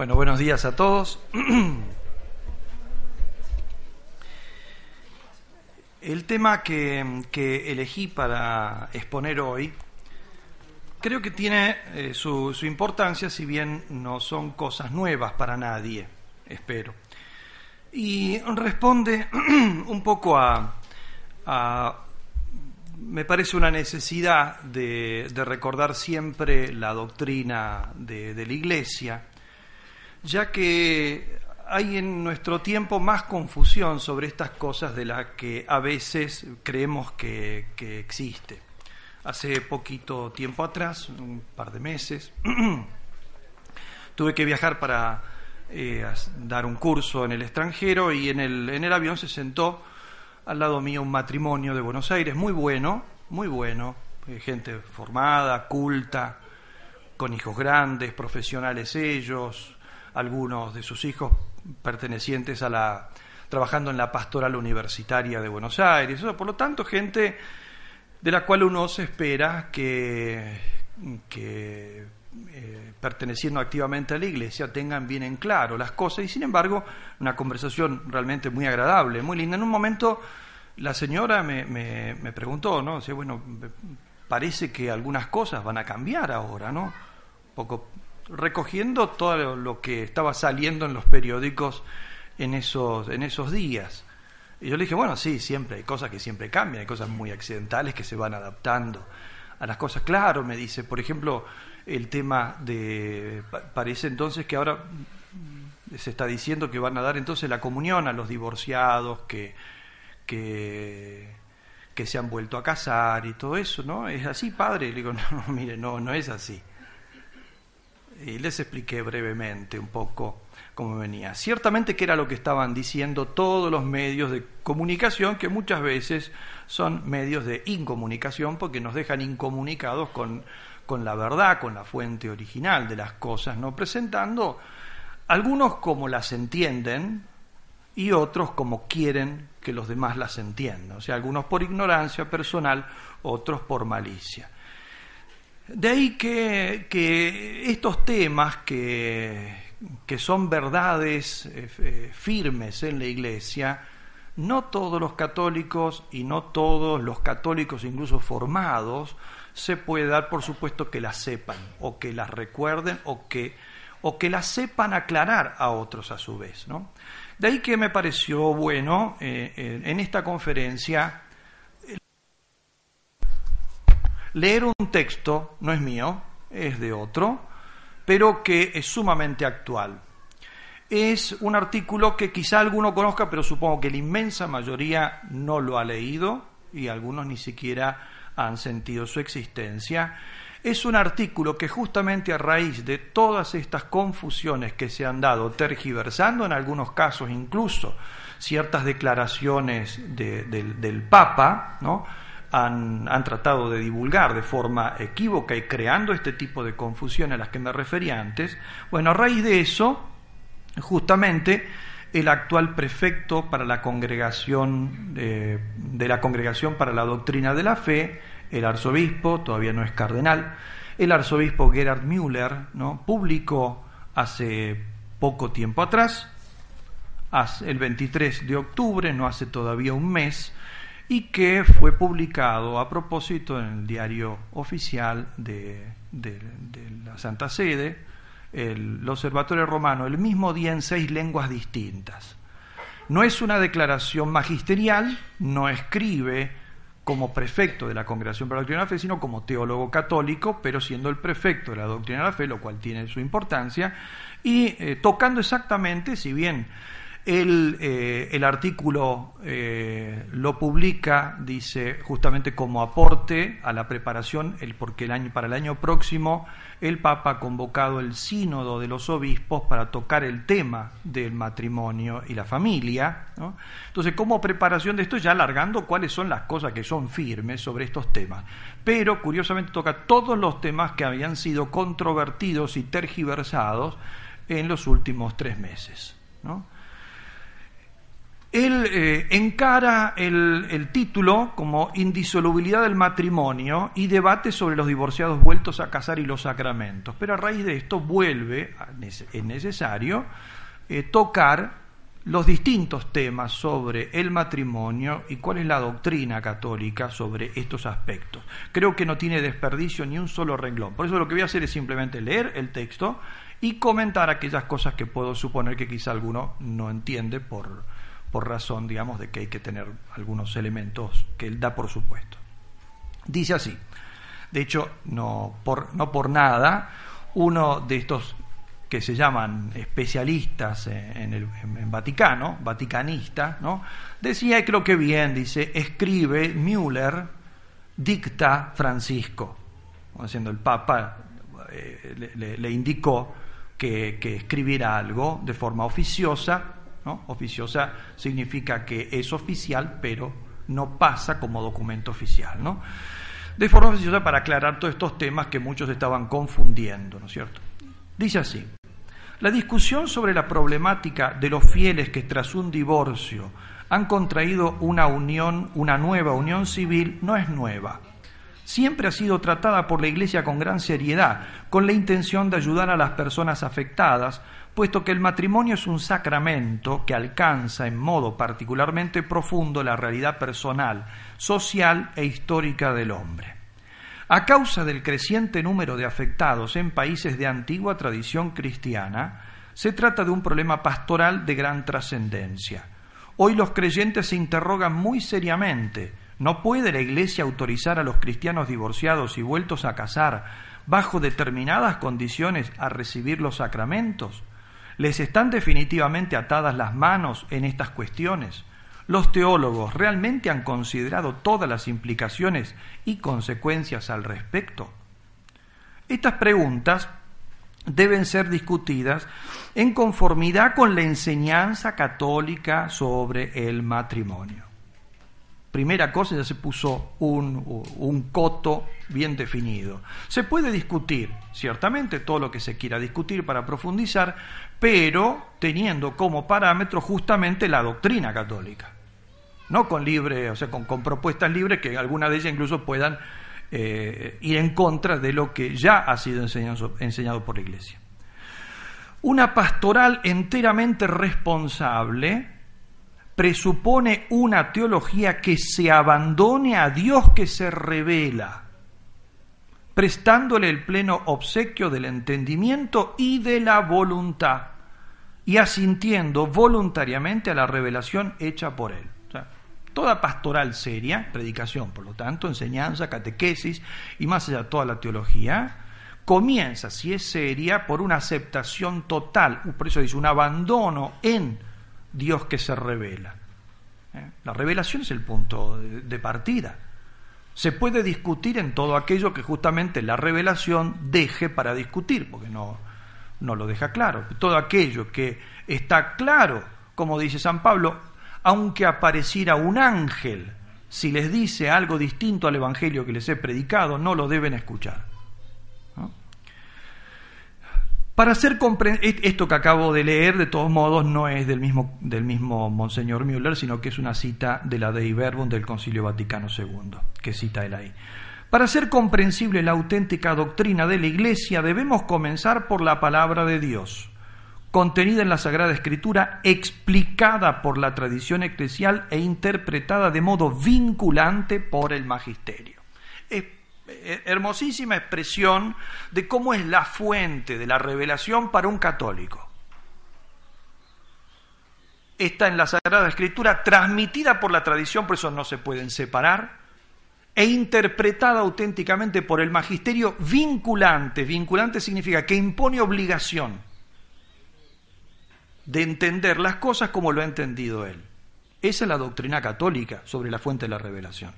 Bueno, buenos días a todos. El tema que, elegí para exponer hoy creo que tiene eh, su, importancia, si bien no son cosas nuevas para nadie, espero. Y responde un poco a, me parece una necesidad de, recordar siempre la doctrina de la Iglesia, ya que hay en nuestro tiempo más confusión sobre estas cosas de las que a veces creemos que, existe. Hace poquito tiempo atrás, un par de meses, tuve que viajar para eh, dar un curso en el extranjero y en el, en el avión se sentó al lado mío un matrimonio de Buenos Aires, muy bueno, muy bueno, eh, gente formada, culta, con hijos grandes, profesionales ellos, algunos de sus hijos pertenecientes a la trabajando en la pastoral universitaria de Buenos Aires, por lo tanto gente de la cual uno se espera que, eh, perteneciendo activamente a la iglesia tengan bien en claro las cosas y sin embargo una conversación realmente muy agradable, muy linda. En un momento la señora me, me, me preguntó, ¿no? O bueno, parece que algunas cosas van a cambiar ahora, ¿no? Un poco recogiendo todo lo que estaba saliendo en los periódicos en esos, en esos días. Y yo le dije, bueno, sí, siempre hay cosas que siempre cambian, hay cosas muy accidentales que se van adaptando a las cosas. Claro, me dice, por ejemplo, el tema de, parece entonces que ahora se está diciendo que van a dar entonces la comunión a los divorciados que, que, que se han vuelto a casar y todo eso, ¿no? ¿Es así, padre? Le digo, no, mire, no, no es así y les expliqué brevemente un poco cómo venía. Ciertamente que era lo que estaban diciendo todos los medios de comunicación, que muchas veces son medios de incomunicación porque nos dejan incomunicados con, con la verdad, con la fuente original de las cosas, no presentando algunos como las entienden y otros como quieren que los demás las entiendan. O sea, algunos por ignorancia personal, otros por malicia. De ahí que, estos temas que, son verdades eh, eh, firmes en la Iglesia, no todos los católicos y no todos los católicos incluso formados se puede dar por supuesto que las sepan o que las recuerden o que, o que las sepan aclarar a otros a su vez. ¿no? De ahí que me pareció bueno eh, en esta conferencia leer un texto, no es mío, es de otro, pero que es sumamente actual. Es un artículo que quizá alguno conozca, pero supongo que la inmensa mayoría no lo ha leído y algunos ni siquiera han sentido su existencia. Es un artículo que justamente a raíz de todas estas confusiones que se han dado, tergiversando en algunos casos incluso ciertas declaraciones del Papa, ¿no? Han, tratado de divulgar de forma equívoca y creando este tipo de confusión a las que me refería antes, bueno, a raíz de eso, justamente el actual prefecto para la congregación de, la congregación para la doctrina de la fe, el arzobispo, todavía no es cardenal, el arzobispo Gerhard Müller, ¿no? publicó hace poco tiempo atrás, el 23 de octubre, no hace todavía un mes, y que fue publicado a propósito en el diario oficial de, la Santa Sede, el, Observatorio Romano, el mismo día en seis lenguas distintas. No es una declaración magisterial, no escribe como prefecto de la Congregación para la Doctrina de la Fe, sino como teólogo católico, pero siendo el prefecto de la Doctrina de la Fe, lo cual tiene su importancia, y eh, tocando exactamente, si bien el, eh, el artículo eh, lo publica, dice, justamente como aporte a la preparación, el, porque el año, para el año próximo el Papa ha convocado el sínodo de los obispos para tocar el tema del matrimonio y la familia. Entonces, como preparación de esto, ya alargando cuáles son las cosas que son firmes sobre estos temas. Pero, curiosamente, toca todos los temas que habían sido controvertidos y tergiversados en los últimos tres meses. ¿no? Él eh, encara el, título como Indisolubilidad del matrimonio y debate sobre los divorciados vueltos a casar y los sacramentos. Pero a raíz de esto vuelve, es necesario, eh, tocar los distintos temas sobre el matrimonio y cuál es la doctrina católica sobre estos aspectos. Creo que no tiene desperdicio ni un solo renglón. Por eso lo que voy a hacer es simplemente leer el texto y comentar aquellas cosas que puedo suponer que quizá alguno no entiende por por razón, digamos, de que hay que tener algunos elementos que él da por supuesto. Dice así, de hecho, no por, nada, uno de estos que se llaman especialistas en el Vaticano, vaticanista, ¿no? decía, y creo que bien, dice, escribe Müller, dicta Francisco, haciendo el Papa eh, le, indicó que, que escribiera algo de forma oficiosa Oficiosa significa que es oficial, pero no pasa como documento oficial, ¿no? De forma oficiosa para aclarar todos estos temas que muchos estaban confundiendo, ¿no es cierto? Dice así, la discusión sobre la problemática de los fieles que tras un divorcio han contraído una unión, una nueva unión civil, no es nueva. Siempre ha sido tratada por la Iglesia con gran seriedad, con la intención de ayudar a las personas afectadas puesto que el matrimonio es un sacramento que alcanza en modo particularmente profundo la realidad personal, social e histórica del hombre. A causa del creciente número de afectados en países de antigua tradición cristiana, se trata de un problema pastoral de gran trascendencia. Hoy los creyentes se interrogan muy seriamente, ¿no puede la Iglesia autorizar a los cristianos divorciados y vueltos a casar bajo determinadas condiciones a recibir los sacramentos? ¿Les están definitivamente atadas las manos en estas cuestiones? ¿Los teólogos realmente han considerado todas las implicaciones y consecuencias al respecto? Estas preguntas deben ser discutidas en conformidad con la enseñanza católica sobre el matrimonio. Primera cosa, ya se puso un, un, coto bien definido. Se puede discutir, ciertamente, todo lo que se quiera discutir para profundizar, pero teniendo como parámetro justamente la doctrina católica. No con libre, o sea, con, propuestas libres que algunas de ellas incluso puedan eh, ir en contra de lo que ya ha sido enseñado por la Iglesia. Una pastoral enteramente responsable presupone una teología que se abandone a Dios que se revela, prestándole el pleno obsequio del entendimiento y de la voluntad, y asintiendo voluntariamente a la revelación hecha por él. toda pastoral seria, predicación, por lo tanto, enseñanza, catequesis y más allá toda la teología, comienza, si es seria, por una aceptación total, por eso dice un abandono en Dios que se revela. ¿Eh? La revelación es el punto de partida. Se puede discutir en todo aquello que justamente la revelación deje para discutir, porque no, no lo deja claro. Todo aquello que está claro, como dice San Pablo, aunque apareciera un ángel, si les dice algo distinto al Evangelio que les he predicado, no lo deben escuchar. Para hacer esto que acabo de leer, de todos modos, no es del mismo, del mismo Monseñor Müller, sino que es una cita de la Dei Verbum del Concilio Vaticano II, que cita él ahí. Para ser comprensible la auténtica doctrina de la Iglesia, debemos comenzar por la palabra de Dios, contenida en la Sagrada Escritura, explicada por la tradición eclesial e interpretada de modo vinculante por el magisterio. Eh, hermosísima expresión de cómo es la fuente de la revelación para un católico. Está en la Sagrada Escritura, transmitida por la tradición, por eso no se pueden separar, e interpretada auténticamente por el magisterio vinculante. Vinculante significa que impone obligación de entender las cosas como lo ha entendido él. Esa es la doctrina católica sobre la fuente de la revelación.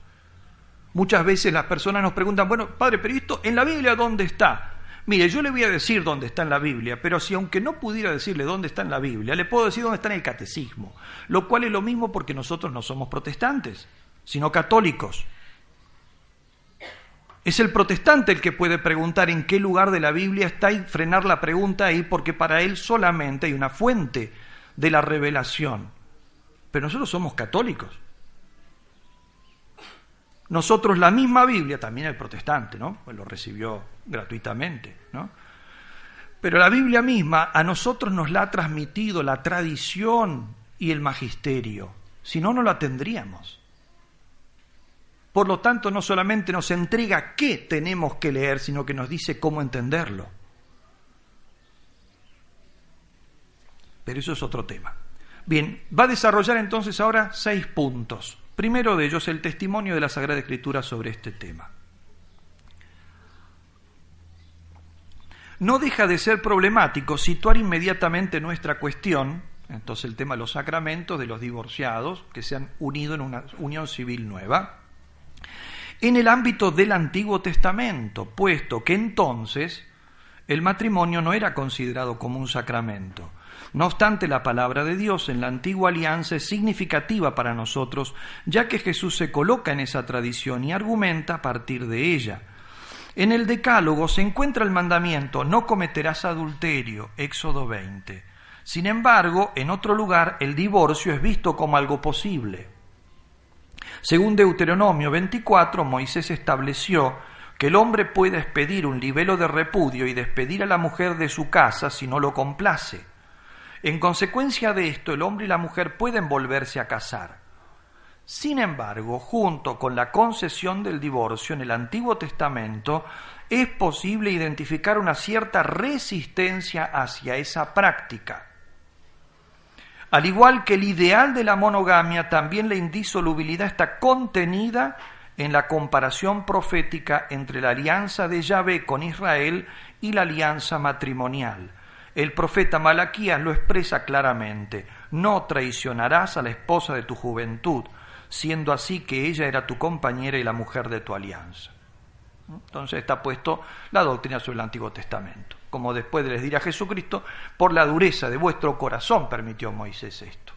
Muchas veces las personas nos preguntan, bueno, padre, pero esto en la Biblia dónde está? Mire, yo le voy a decir dónde está en la Biblia, pero si aunque no pudiera decirle dónde está en la Biblia, le puedo decir dónde está en el catecismo, lo cual es lo mismo porque nosotros no somos protestantes, sino católicos. Es el protestante el que puede preguntar en qué lugar de la Biblia está y frenar la pregunta ahí porque para él solamente hay una fuente de la revelación pero nosotros somos católicos. Nosotros la misma Biblia, también el protestante, ¿no? Pues lo recibió gratuitamente, ¿no? Pero la Biblia misma a nosotros nos la ha transmitido la tradición y el magisterio. Si no, no la tendríamos. Por lo tanto, no solamente nos entrega qué tenemos que leer, sino que nos dice cómo entenderlo. Pero eso es otro tema. Bien, va a desarrollar entonces ahora seis puntos. Primero de ellos, el testimonio de la Sagrada Escritura sobre este tema. No deja de ser problemático situar inmediatamente nuestra cuestión, entonces el tema de los sacramentos de los divorciados que se han unido en una unión civil nueva, en el ámbito del Antiguo Testamento, puesto que entonces el matrimonio no era considerado como un sacramento. No obstante, la palabra de Dios en la antigua alianza es significativa para nosotros, ya que Jesús se coloca en esa tradición y argumenta a partir de ella. En el Decálogo se encuentra el mandamiento no cometerás adulterio, Éxodo 20. Sin embargo, en otro lugar el divorcio es visto como algo posible. Según Deuteronomio 24, Moisés estableció que el hombre puede expedir un libelo de repudio y despedir a la mujer de su casa si no lo complace. En consecuencia de esto, el hombre y la mujer pueden volverse a casar. Sin embargo, junto con la concesión del divorcio en el Antiguo Testamento, es posible identificar una cierta resistencia hacia esa práctica. Al igual que el ideal de la monogamia, también la indisolubilidad está contenida en la comparación profética entre la alianza de Yahvé con Israel y la alianza matrimonial. El profeta Malaquías lo expresa claramente, no traicionarás a la esposa de tu juventud, siendo así que ella era tu compañera y la mujer de tu alianza. Entonces está puesto la doctrina sobre el Antiguo Testamento como después les dirá Jesucristo, por la dureza de vuestro corazón permitió Moisés esto.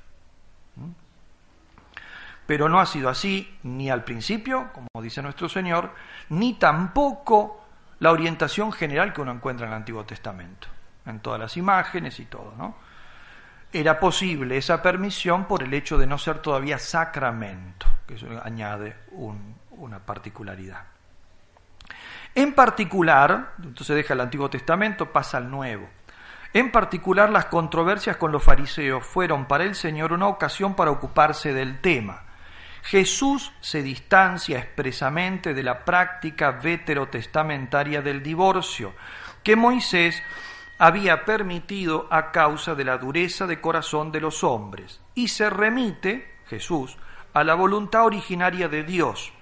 Pero no ha sido así ni al principio, como dice nuestro Señor, ni tampoco la orientación general que uno encuentra en el Antiguo Testamento, en todas las imágenes y todo, ¿no? Era posible esa permisión por el hecho de no ser todavía sacramento, que eso añade una particularidad. En particular, entonces deja el Antiguo Testamento, pasa al Nuevo. En particular, las controversias con los fariseos fueron para el Señor una ocasión para ocuparse del tema. Jesús se distancia expresamente de la práctica veterotestamentaria del divorcio, que Moisés había permitido a causa de la dureza de corazón de los hombres, y se remite, Jesús, a la voluntad originaria de Dios,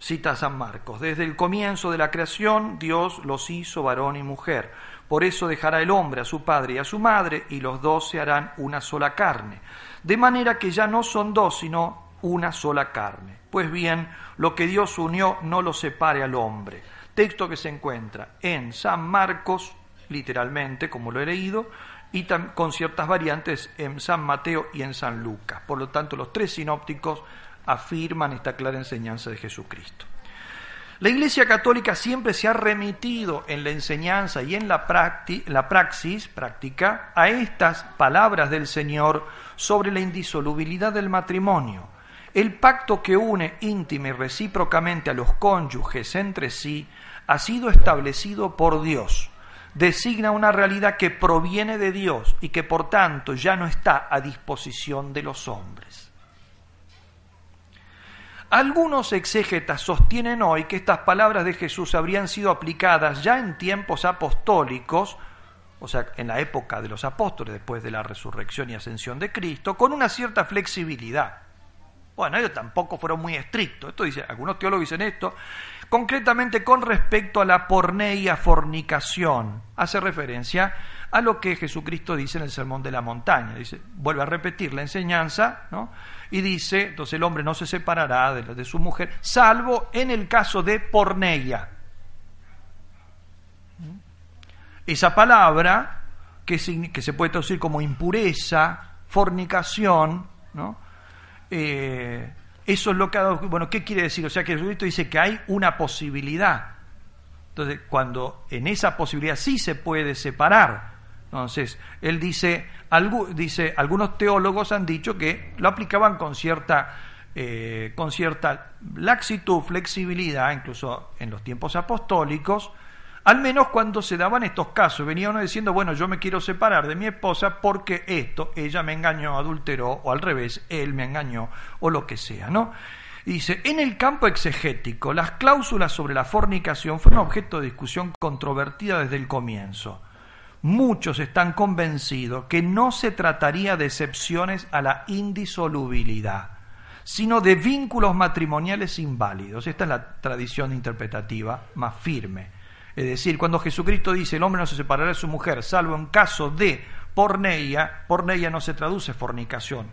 Cita San Marcos, desde el comienzo de la creación Dios los hizo varón y mujer. Por eso dejará el hombre a su padre y a su madre, y los dos se harán una sola carne. De manera que ya no son dos, sino una sola carne. Pues bien, lo que Dios unió no lo separe al hombre. Texto que se encuentra en San Marcos, literalmente, como lo he leído, y con ciertas variantes en San Mateo y en San Lucas. Por lo tanto, los tres sinópticos afirman esta clara enseñanza de Jesucristo. La Iglesia Católica siempre se ha remitido en la enseñanza y en la, praxis práctica a estas palabras del Señor sobre la indisolubilidad del matrimonio. El pacto que une íntima y recíprocamente a los cónyuges entre sí ha sido establecido por Dios. Designa una realidad que proviene de Dios y que por tanto ya no está a disposición de los hombres. Algunos exégetas sostienen hoy que estas palabras de Jesús habrían sido aplicadas ya en tiempos apostólicos, o sea, en la época de los apóstoles, después de la resurrección y ascensión de Cristo, con una cierta flexibilidad. Bueno, ellos tampoco fueron muy estrictos. Esto dice, algunos teólogos dicen esto, concretamente con respecto a la porneia fornicación. Hace referencia a lo que Jesucristo dice en el Sermón de la Montaña. Dice, vuelve a repetir la enseñanza, ¿no? Y dice, entonces el hombre no se separará de, de su mujer, salvo en el caso de porneia. Esa palabra, que, que se puede traducir como impureza, fornicación, ¿no? Eh, eso es lo que ha dado, bueno, ¿qué quiere decir? O sea que Jesucristo dice que hay una posibilidad. Entonces, cuando en esa posibilidad sí se puede separar, Entonces, él dice, dice, algunos teólogos han dicho que lo aplicaban con cierta, eh, con cierta laxitud, flexibilidad, incluso en los tiempos apostólicos, al menos cuando se daban estos casos. Venía uno diciendo, bueno, yo me quiero separar de mi esposa porque esto, ella me engañó, adulteró, o al revés, él me engañó, o lo que sea, ¿no? dice, en el campo exegético, las cláusulas sobre la fornicación fueron objeto de discusión controvertida desde el comienzo. Muchos están convencidos que no se trataría de excepciones a la indisolubilidad, sino de vínculos matrimoniales inválidos. Esta es la tradición interpretativa más firme. Es decir, cuando Jesucristo dice el hombre no se separará de su mujer, salvo en caso de porneia, porneia no se traduce fornicación,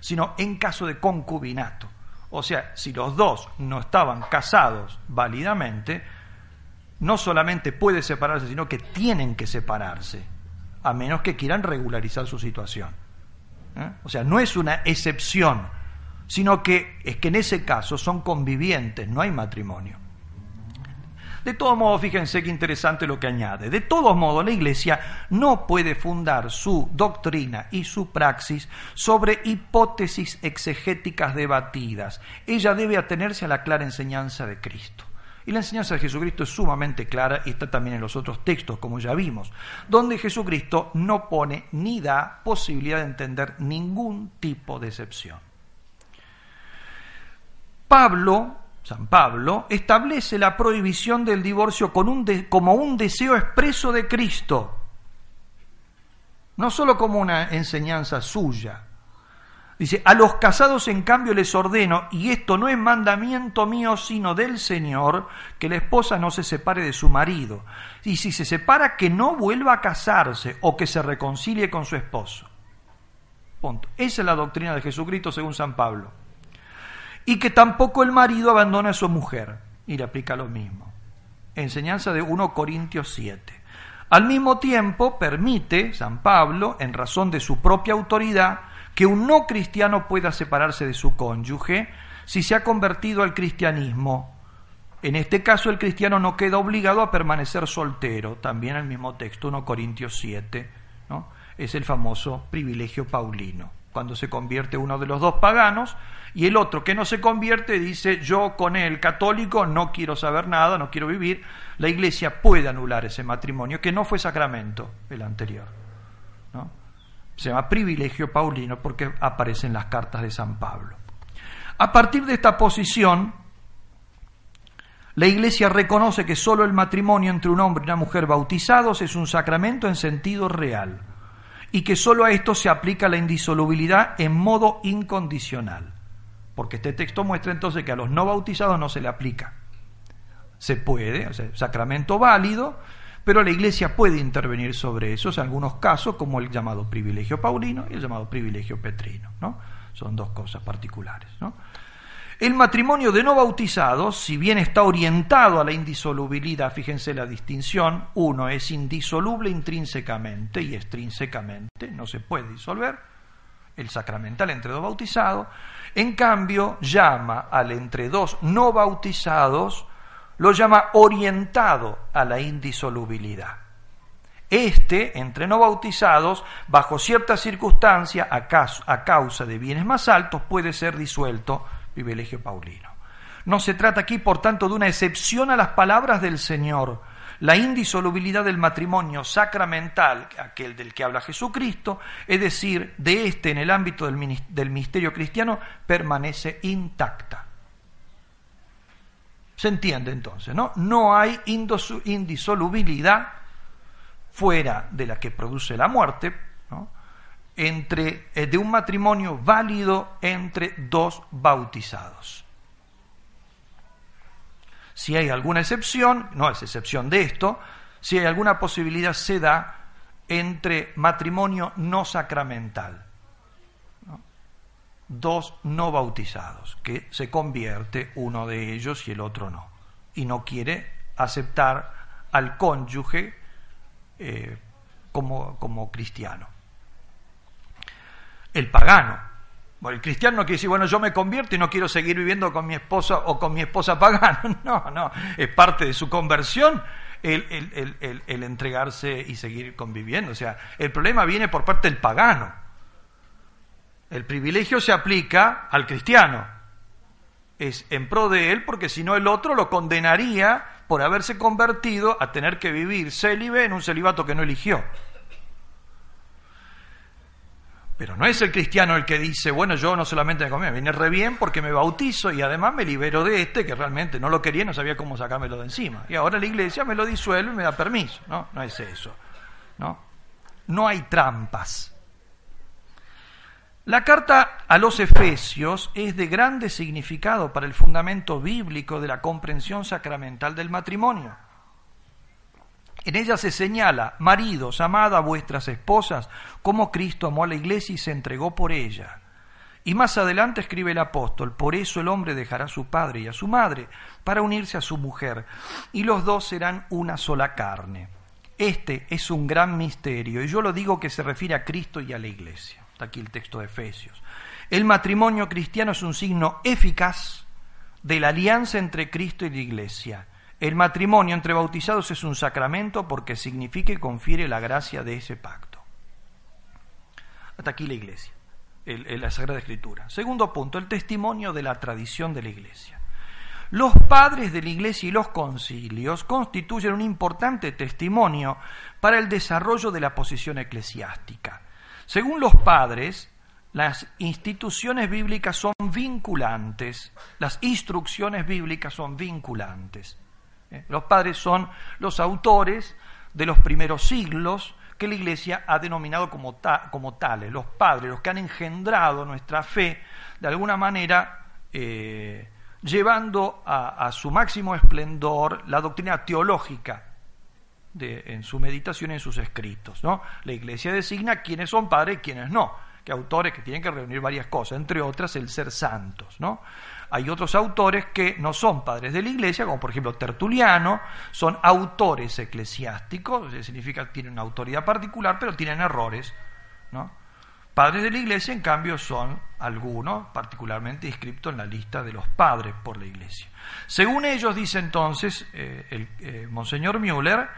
sino en caso de concubinato. O sea, si los dos no estaban casados válidamente, no solamente puede separarse, sino que tienen que separarse, a menos que quieran regularizar su situación. ¿Eh? O sea, no es una excepción, sino que es que en ese caso son convivientes, no hay matrimonio. De todos modos, fíjense qué interesante lo que añade. De todos modos, la Iglesia no puede fundar su doctrina y su praxis sobre hipótesis exegéticas debatidas. Ella debe atenerse a la clara enseñanza de Cristo. Y la enseñanza de Jesucristo es sumamente clara y está también en los otros textos, como ya vimos, donde Jesucristo no pone ni da posibilidad de entender ningún tipo de excepción. Pablo, San Pablo, establece la prohibición del divorcio con un como un deseo expreso de Cristo, no solo como una enseñanza suya. Dice, a los casados en cambio les ordeno, y esto no es mandamiento mío, sino del Señor, que la esposa no se separe de su marido. Y si se separa, que no vuelva a casarse o que se reconcilie con su esposo. Punto. Esa es la doctrina de Jesucristo según San Pablo. Y que tampoco el marido abandone a su mujer. Y le aplica lo mismo. Enseñanza de 1 Corintios 7. Al mismo tiempo, permite San Pablo, en razón de su propia autoridad, que un no cristiano pueda separarse de su cónyuge si se ha convertido al cristianismo. En este caso el cristiano no queda obligado a permanecer soltero, también el mismo texto, 1 Corintios 7, ¿no? es el famoso privilegio paulino. Cuando se convierte uno de los dos paganos y el otro que no se convierte dice yo con el católico no quiero saber nada, no quiero vivir, la iglesia puede anular ese matrimonio que no fue sacramento el anterior. ¿no? Se llama privilegio paulino porque aparece en las cartas de San Pablo. A partir de esta posición, la Iglesia reconoce que solo el matrimonio entre un hombre y una mujer bautizados es un sacramento en sentido real y que solo a esto se aplica la indisolubilidad en modo incondicional. Porque este texto muestra entonces que a los no bautizados no se le aplica. Se puede, o sea, sacramento válido, pero la Iglesia puede intervenir sobre eso en algunos casos, como el llamado privilegio paulino y el llamado privilegio petrino. ¿no? Son dos cosas particulares. ¿no? El matrimonio de no bautizados, si bien está orientado a la indisolubilidad, fíjense la distinción, uno es indisoluble intrínsecamente y extrínsecamente, no se puede disolver, el sacramental entre dos bautizados, en cambio llama al entre dos no bautizados lo llama orientado a la indisolubilidad. Este, entre no bautizados, bajo ciertas circunstancias, a causa de bienes más altos, puede ser disuelto, privilegio paulino. No se trata aquí, por tanto, de una excepción a las palabras del Señor. La indisolubilidad del matrimonio sacramental, aquel del que habla Jesucristo, es decir, de este en el ámbito del, misterio cristiano, permanece intacta. Se entiende entonces, ¿no? No hay indisolubilidad fuera de la que produce la muerte, entre, eh, de un matrimonio válido entre dos bautizados. Si hay alguna excepción, no es excepción de esto, si hay alguna posibilidad se da entre matrimonio no sacramental dos no bautizados, que se convierte uno de ellos y el otro no, y no quiere aceptar al cónyuge eh, como, como cristiano. El pagano. El cristiano no quiere decir, bueno, yo me convierto y no quiero seguir viviendo con mi esposa o con mi esposa pagana. No, no, es parte de su conversión el, el, entregarse y seguir conviviendo. O sea, el problema viene por parte del pagano. El privilegio se aplica al cristiano. Es en pro de él porque si no el otro lo condenaría por haberse convertido a tener que vivir célibe en un celibato que no eligió. Pero no es el cristiano el que dice, bueno, yo no solamente me conviene, viene re bien porque me bautizo y además me libero de este que realmente no lo quería no sabía cómo sacármelo de encima. Y ahora la iglesia me lo disuelve y me da permiso. No, no es eso. No, no hay trampas. La carta a los Efesios es de grande significado para el fundamento bíblico de la comprensión sacramental del matrimonio. En ella se señala, maridos, amad a vuestras esposas, como Cristo amó a la iglesia y se entregó por ella. Y más adelante escribe el apóstol, por eso el hombre dejará a su padre y a su madre para unirse a su mujer, y los dos serán una sola carne. Este es un gran misterio, y yo lo digo que se refiere a Cristo y a la iglesia. Está aquí el texto de Efesios. El matrimonio cristiano es un signo eficaz de la alianza entre Cristo y la iglesia el matrimonio entre bautizados es un sacramento porque significa y confiere la gracia de ese pacto. Hasta aquí la iglesia, la Sagrada Escritura. Segundo punto, el testimonio de la tradición de la iglesia. Los padres de la iglesia y los concilios constituyen un importante testimonio para el desarrollo de la posición eclesiástica. Según los padres, las instituciones bíblicas son vinculantes, las instrucciones bíblicas son vinculantes. ¿Eh? Los padres son los autores de los primeros siglos que la Iglesia ha denominado como, tales, los padres, los que han engendrado nuestra fe, de alguna manera eh, llevando a, su máximo esplendor la doctrina teológica en su meditación y en sus escritos. ¿no? La Iglesia designa quiénes son padres y quiénes no, que autores que tienen que reunir varias cosas, entre otras el ser santos. ¿no? Hay otros autores que no son padres de la iglesia, como por ejemplo Tertuliano, son autores eclesiásticos, significa que tienen una autoridad particular, pero tienen errores. ¿no? Padres de la iglesia, en cambio, son algunos, particularmente inscriptos en la lista de los padres por la iglesia. Según ellos, dice entonces eh, el eh, Monseñor Müller,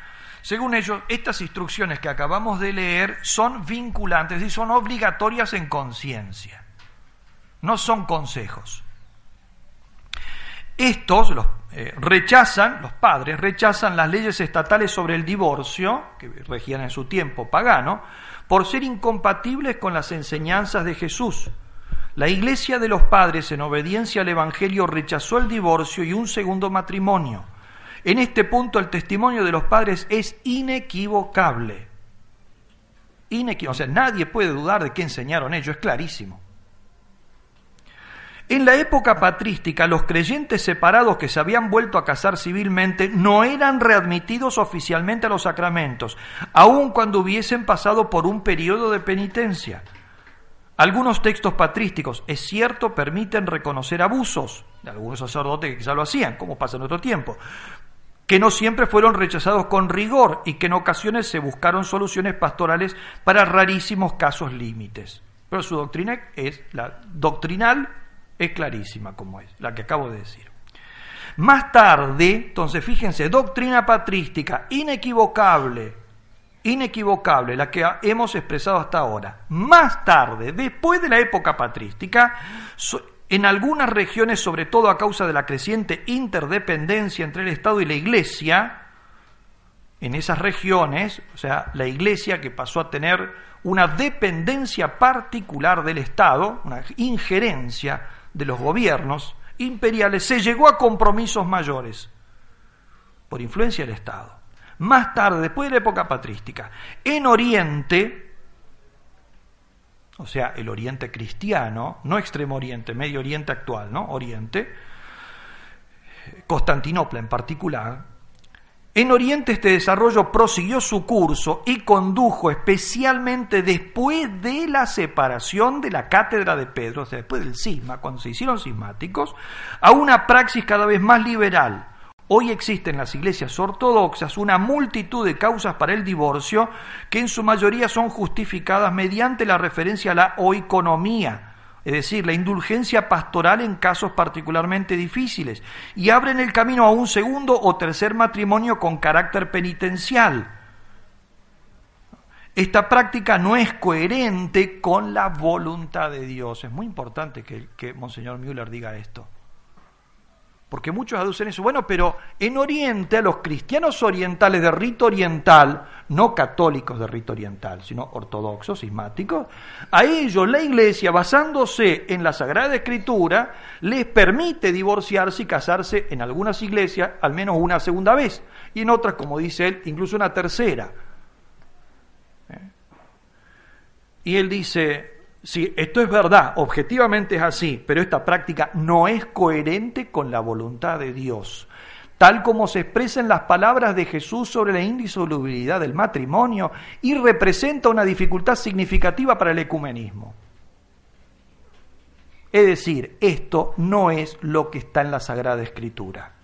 según ellos, estas instrucciones que acabamos de leer son vinculantes y son obligatorias en conciencia, no son consejos. Estos los, eh, rechazan, los padres rechazan las leyes estatales sobre el divorcio, que regían en su tiempo pagano, por ser incompatibles con las enseñanzas de Jesús. La iglesia de los padres, en obediencia al Evangelio, rechazó el divorcio y un segundo matrimonio. En este punto el testimonio de los padres es inequivocable. o sea, nadie puede dudar de qué enseñaron ellos, es clarísimo. En la época patrística, los creyentes separados que se habían vuelto a casar civilmente no eran readmitidos oficialmente a los sacramentos, aun cuando hubiesen pasado por un periodo de penitencia. Algunos textos patrísticos, es cierto, permiten reconocer abusos de algunos sacerdotes que quizá lo hacían, como pasa en otro tiempo, que no siempre fueron rechazados con rigor y que en ocasiones se buscaron soluciones pastorales para rarísimos casos límites. Pero su doctrina es la doctrinal es clarísima como es, la que acabo de decir. Más tarde, entonces fíjense, doctrina patrística, inequivocable, inequivocable, la que hemos expresado hasta ahora. Más tarde, después de la época patrística, en algunas regiones, sobre todo a causa de la creciente interdependencia entre el Estado y la Iglesia, en esas regiones, o sea, la Iglesia que pasó a tener una dependencia particular del Estado, una injerencia de los gobiernos imperiales se llegó a compromisos mayores por influencia del Estado. Más tarde, después de la época patrística, en Oriente, o sea, el Oriente cristiano, no Extremo Oriente, Medio Oriente actual, ¿no? Oriente, Constantinopla en particular, en Oriente este desarrollo prosiguió su curso y condujo especialmente después de la separación de la cátedra de Pedro, o sea, después del cisma, cuando se hicieron cismáticos, a una praxis cada vez más liberal. Hoy existen en las iglesias ortodoxas una multitud de causas para el divorcio que en su mayoría son justificadas mediante la referencia a la oeconomía, es decir, la indulgencia pastoral en casos particularmente difíciles, y abren el camino a un segundo o tercer matrimonio con carácter penitencial. Esta práctica no es coherente con la voluntad de Dios. Es muy importante que, que Monseñor Müller diga esto. Porque muchos aducen eso. Bueno, pero en Oriente, a los cristianos orientales de rito oriental, no católicos de rito oriental, sino ortodoxos, sismáticos, a ellos la iglesia, basándose en la Sagrada Escritura, les permite divorciarse y casarse en algunas iglesias al menos una segunda vez, y en otras, como dice él, incluso una tercera. ¿Eh? Y él dice, si esto es verdad, objetivamente es así, pero esta práctica no es coherente con la voluntad de Dios, tal como se expresa en las palabras de Jesús sobre la indisolubilidad del matrimonio y representa una dificultad significativa para el ecumenismo. Es decir, esto no es lo que está en la Sagrada Escritura.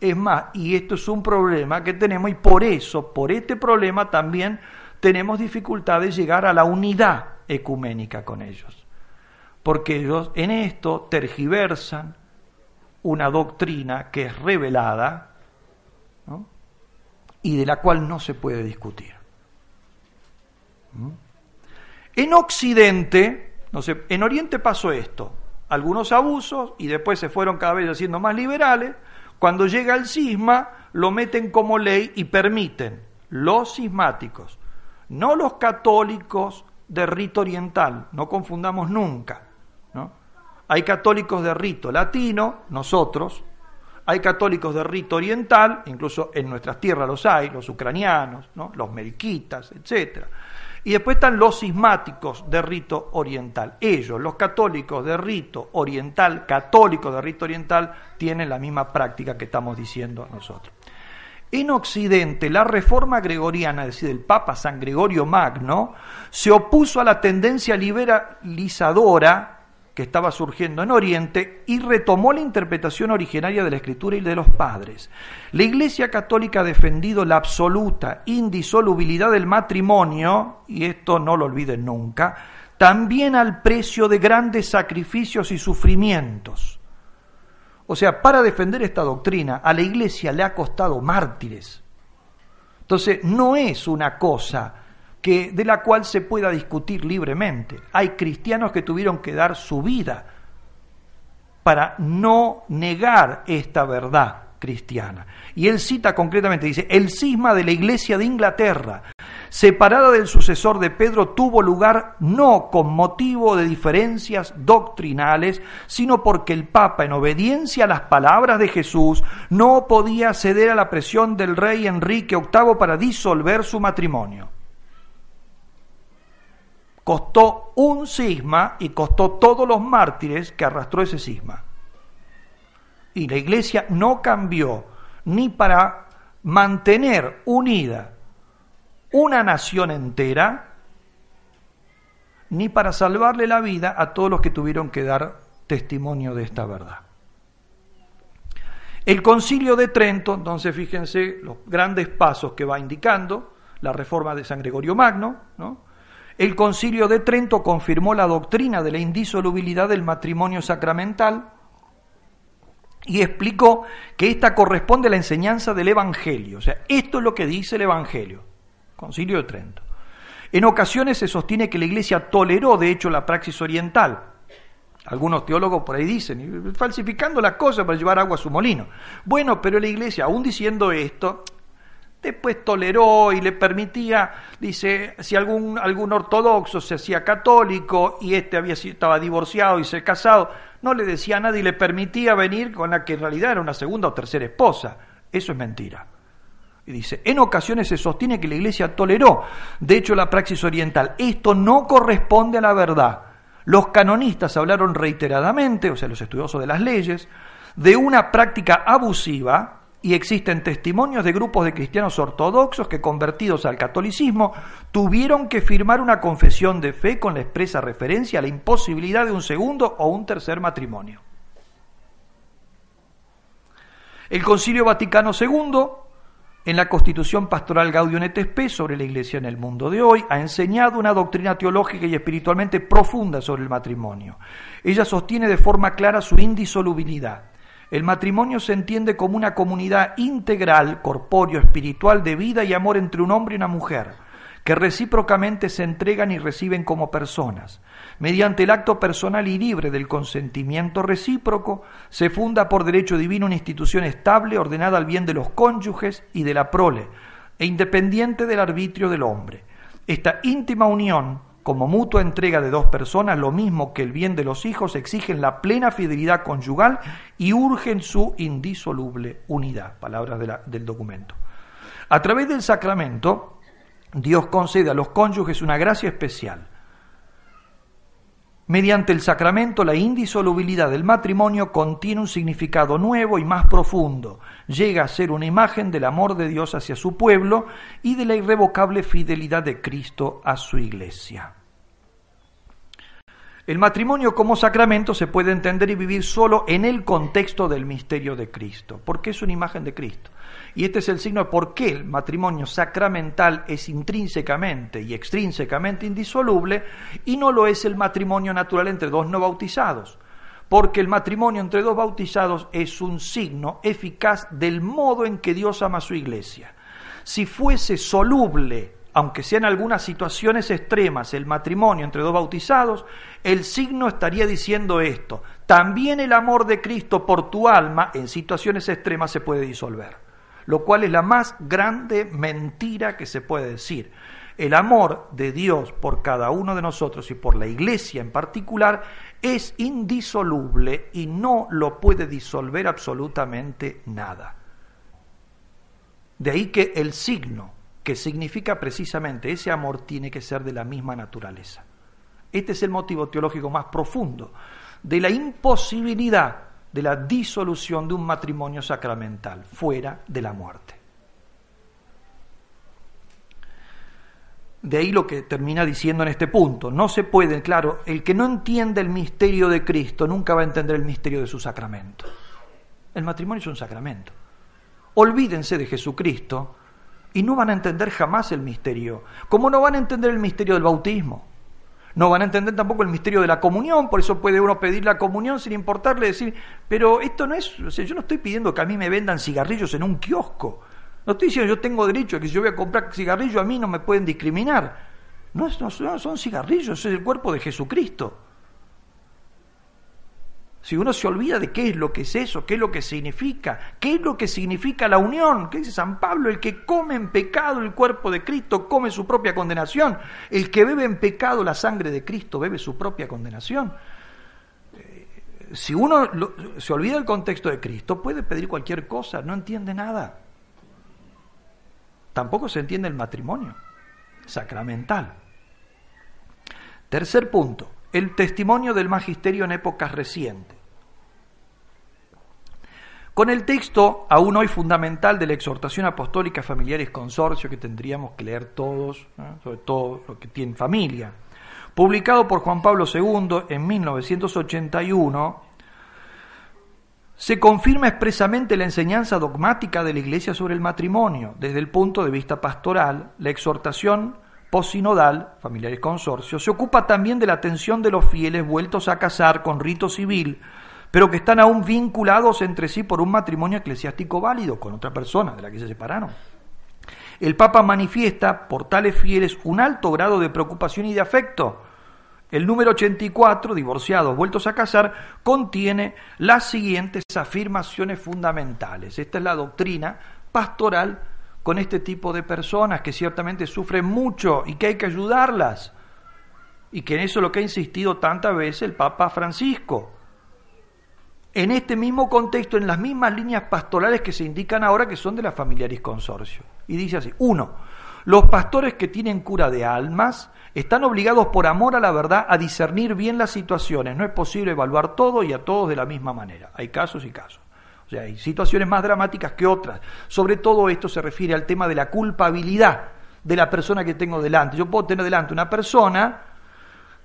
Es más, y esto es un problema que tenemos y por eso, por este problema también tenemos dificultad de llegar a la unidad ecuménica con ellos. Porque ellos en esto tergiversan una doctrina que es revelada y de la cual no se puede discutir. ¿Mm? En Occidente, no sé, en Oriente pasó esto, algunos abusos y después se fueron cada vez haciendo más liberales. Cuando llega el cisma, lo meten como ley y permiten los cismáticos, no los católicos de rito oriental, no confundamos nunca. ¿no? Hay católicos de rito latino, nosotros, hay católicos de rito oriental, incluso en nuestras tierras los hay, los ucranianos, ¿no? los melquitas, etc. Y después están los sismáticos de rito oriental. Ellos, los católicos de rito oriental, católicos de rito oriental, tienen la misma práctica que estamos diciendo nosotros. En Occidente, la reforma gregoriana, es decir, el Papa San Gregorio Magno, se opuso a la tendencia liberalizadora que estaba surgiendo en Oriente y retomó la interpretación originaria de la Escritura y de los padres. La Iglesia Católica ha defendido la absoluta indisolubilidad del matrimonio, y esto no lo olviden nunca, también al precio de grandes sacrificios y sufrimientos. O sea, para defender esta doctrina a la iglesia le ha costado mártires. Entonces, no es una cosa que, de la cual se pueda discutir libremente. Hay cristianos que tuvieron que dar su vida para no negar esta verdad cristiana. Y él cita concretamente, dice, el cisma de la iglesia de Inglaterra separada del sucesor de Pedro, tuvo lugar no con motivo de diferencias doctrinales, sino porque el Papa, en obediencia a las palabras de Jesús, no podía ceder a la presión del rey Enrique VIII para disolver su matrimonio. Costó un cisma y costó todos los mártires que arrastró ese cisma. Y la iglesia no cambió ni para mantener unida una nación entera, ni para salvarle la vida a todos los que tuvieron que dar testimonio de esta verdad. El concilio de Trento, entonces fíjense los grandes pasos que va indicando, la reforma de San Gregorio Magno, ¿no? El concilio de Trento confirmó la doctrina de la indisolubilidad del matrimonio sacramental y explicó que esta corresponde a la enseñanza del Evangelio. O sea, esto es lo que dice el Evangelio. Concilio de Trento. En ocasiones se sostiene que la Iglesia toleró, de hecho, la praxis oriental. Algunos teólogos por ahí dicen, falsificando las cosas para llevar agua a su molino. Bueno, pero la Iglesia, aún diciendo esto, después toleró y le permitía, dice, si algún, algún ortodoxo se hacía católico y este había, estaba divorciado y se casado, no le decía a nadie y le permitía venir con la que en realidad era una segunda o tercera esposa. Eso es mentira. Y dice, en ocasiones se sostiene que la Iglesia toleró, de hecho, la praxis oriental. Esto no corresponde a la verdad. Los canonistas hablaron reiteradamente, o sea, los estudiosos de las leyes, de una práctica abusiva y existen testimonios de grupos de cristianos ortodoxos que convertidos al catolicismo tuvieron que firmar una confesión de fe con la expresa referencia a la imposibilidad de un segundo o un tercer matrimonio. El Concilio Vaticano II en la Constitución Pastoral Gaudium et sobre la Iglesia en el mundo de hoy, ha enseñado una doctrina teológica y espiritualmente profunda sobre el matrimonio. Ella sostiene de forma clara su indisolubilidad. El matrimonio se entiende como una comunidad integral, corpóreo, espiritual, de vida y amor entre un hombre y una mujer, que recíprocamente se entregan y reciben como personas. Mediante el acto personal y libre del consentimiento recíproco, se funda por derecho divino una institución estable, ordenada al bien de los cónyuges y de la prole, e independiente del arbitrio del hombre. Esta íntima unión, como mutua entrega de dos personas, lo mismo que el bien de los hijos, exigen la plena fidelidad conyugal y urgen su indisoluble unidad. Palabras del documento. A través del sacramento, Dios concede a los cónyuges una gracia especial Mediante el sacramento, la indisolubilidad del matrimonio contiene un significado nuevo y más profundo. Llega a ser una imagen del amor de Dios hacia su pueblo y de la irrevocable fidelidad de Cristo a su iglesia. El matrimonio como sacramento se puede entender y vivir solo en el contexto del misterio de Cristo, porque es una imagen de Cristo. Y este es el signo de por qué el matrimonio sacramental es intrínsecamente y extrínsecamente indisoluble y no lo es el matrimonio natural entre dos no bautizados. Porque el matrimonio entre dos bautizados es un signo eficaz del modo en que Dios ama a su iglesia. Si fuese soluble aunque sean algunas situaciones extremas, el matrimonio entre dos bautizados, el signo estaría diciendo esto. También el amor de Cristo por tu alma en situaciones extremas se puede disolver, lo cual es la más grande mentira que se puede decir. El amor de Dios por cada uno de nosotros y por la iglesia en particular es indisoluble y no lo puede disolver absolutamente nada. De ahí que el signo que significa precisamente ese amor tiene que ser de la misma naturaleza. Este es el motivo teológico más profundo de la imposibilidad de la disolución de un matrimonio sacramental fuera de la muerte. De ahí lo que termina diciendo en este punto. No se puede, claro, el que no entiende el misterio de Cristo nunca va a entender el misterio de su sacramento. El matrimonio es un sacramento. Olvídense de Jesucristo y no van a entender jamás el misterio, como no van a entender el misterio del bautismo. No van a entender tampoco el misterio de la comunión, por eso puede uno pedir la comunión sin importarle decir, pero esto no es, o sea, yo no estoy pidiendo que a mí me vendan cigarrillos en un kiosco. No estoy diciendo yo tengo derecho a que si yo voy a comprar cigarrillos a mí no me pueden discriminar. No, no son cigarrillos, es el cuerpo de Jesucristo. Si uno se olvida de qué es lo que es eso, qué es lo que significa, qué es lo que significa la unión, ¿qué dice San Pablo? El que come en pecado el cuerpo de Cristo come su propia condenación. El que bebe en pecado la sangre de Cristo bebe su propia condenación. Eh, si uno se olvida del contexto de Cristo, puede pedir cualquier cosa, no entiende nada. Tampoco se entiende el matrimonio sacramental. Tercer punto, el testimonio del magisterio en épocas recientes. Con el texto, aún hoy fundamental, de la exhortación apostólica familiares consorcio, que tendríamos que leer todos, sobre todo los que tienen familia, publicado por Juan Pablo II en 1981, se confirma expresamente la enseñanza dogmática de la Iglesia sobre el matrimonio, desde el punto de vista pastoral, la exhortación posinodal, familiares consorcios, se ocupa también de la atención de los fieles vueltos a casar con rito civil, pero que están aún vinculados entre sí por un matrimonio eclesiástico válido con otra persona de la que se separaron. El Papa manifiesta por tales fieles un alto grado de preocupación y de afecto. El número 84, divorciados vueltos a casar, contiene las siguientes afirmaciones fundamentales. Esta es la doctrina pastoral con este tipo de personas que ciertamente sufren mucho y que hay que ayudarlas. Y que en eso es lo que ha insistido tantas veces el Papa Francisco en este mismo contexto, en las mismas líneas pastorales que se indican ahora que son de la familiaris consorcio. Y dice así, uno, los pastores que tienen cura de almas están obligados por amor a la verdad a discernir bien las situaciones. No es posible evaluar todo y a todos de la misma manera. Hay casos y casos. O sea, hay situaciones más dramáticas que otras. Sobre todo esto se refiere al tema de la culpabilidad de la persona que tengo delante. Yo puedo tener delante una persona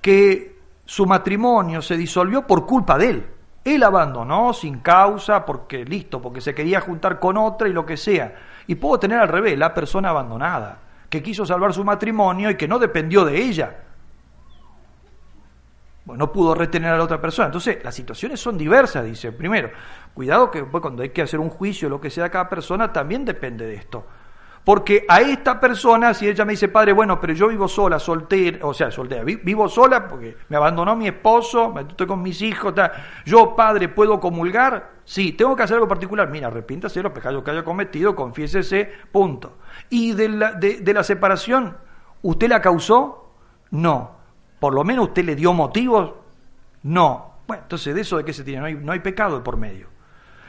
que su matrimonio se disolvió por culpa de él Él abandonó sin causa, porque listo, porque se quería juntar con otra y lo que sea. Y puedo tener al revés, la persona abandonada, que quiso salvar su matrimonio y que no dependió de ella. Bueno, no pudo retener a la otra persona. Entonces, las situaciones son diversas, dice. Primero, cuidado que cuando hay que hacer un juicio, lo que sea cada persona, también depende de esto. Porque a esta persona, si ella me dice, padre, bueno, pero yo vivo sola, soltera, o sea, soltera, vivo sola porque me abandonó mi esposo, estoy con mis hijos, yo, padre, ¿puedo comulgar? Sí, tengo que hacer algo particular. Mira, arrepiéntase de los pecados que haya cometido, confiésese, punto. ¿Y de la, de, la separación, usted la causó? No. ¿Por lo menos usted le dio motivos? No. Bueno, entonces, ¿de eso de qué se tiene? No hay, no hay pecado por medio.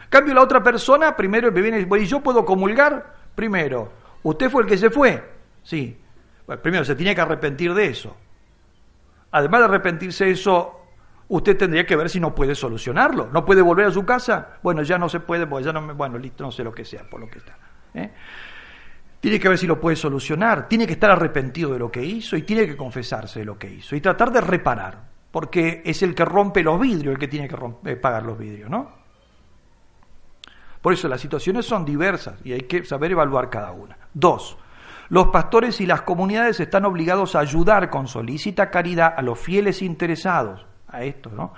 cambio, la otra persona, primero me viene y ¿yo puedo comulgar? Primero, ¿Usted fue el que se fue? Sí. Primero, se tiene que arrepentir de eso. Además de arrepentirse de eso, usted tendría que ver si no puede solucionarlo. ¿No puede volver a su casa? Bueno, ya no se puede, pues ya no me, bueno, listo, no sé lo que sea, por lo que está. ¿eh? Tiene que ver si lo puede solucionar, tiene que estar arrepentido de lo que hizo y tiene que confesarse de lo que hizo y tratar de reparar, porque es el que rompe los vidrios el que tiene que eh, pagar los vidrios, ¿no? Por eso las situaciones son diversas y hay que saber evaluar cada una. Dos, los pastores y las comunidades están obligados a ayudar con solícita caridad a los fieles interesados, a esto, ¿no?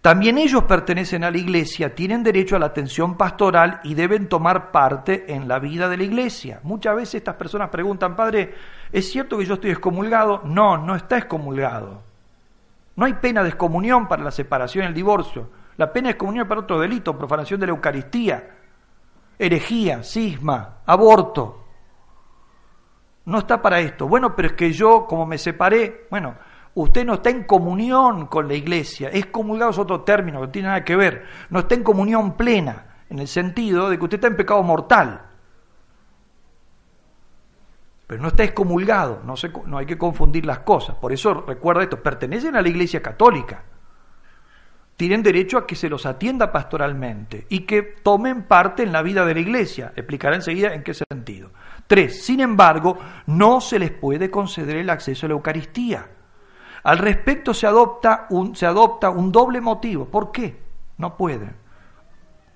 También ellos pertenecen a la iglesia, tienen derecho a la atención pastoral y deben tomar parte en la vida de la iglesia. Muchas veces estas personas preguntan, Padre, ¿es cierto que yo estoy excomulgado? No, no está excomulgado. No hay pena de excomunión para la separación y el divorcio. La pena es comunión para otro delito, profanación de la Eucaristía, herejía, cisma, aborto. No está para esto. Bueno, pero es que yo, como me separé, bueno, usted no está en comunión con la iglesia. Es comulgado es otro término que no tiene nada que ver. No está en comunión plena, en el sentido de que usted está en pecado mortal. Pero no está excomulgado, no, no hay que confundir las cosas. Por eso recuerda esto, pertenecen a la iglesia católica tienen derecho a que se los atienda pastoralmente y que tomen parte en la vida de la iglesia. Explicaré enseguida en qué sentido. Tres, sin embargo, no se les puede conceder el acceso a la Eucaristía. Al respecto se adopta un, se adopta un doble motivo. ¿Por qué? No pueden.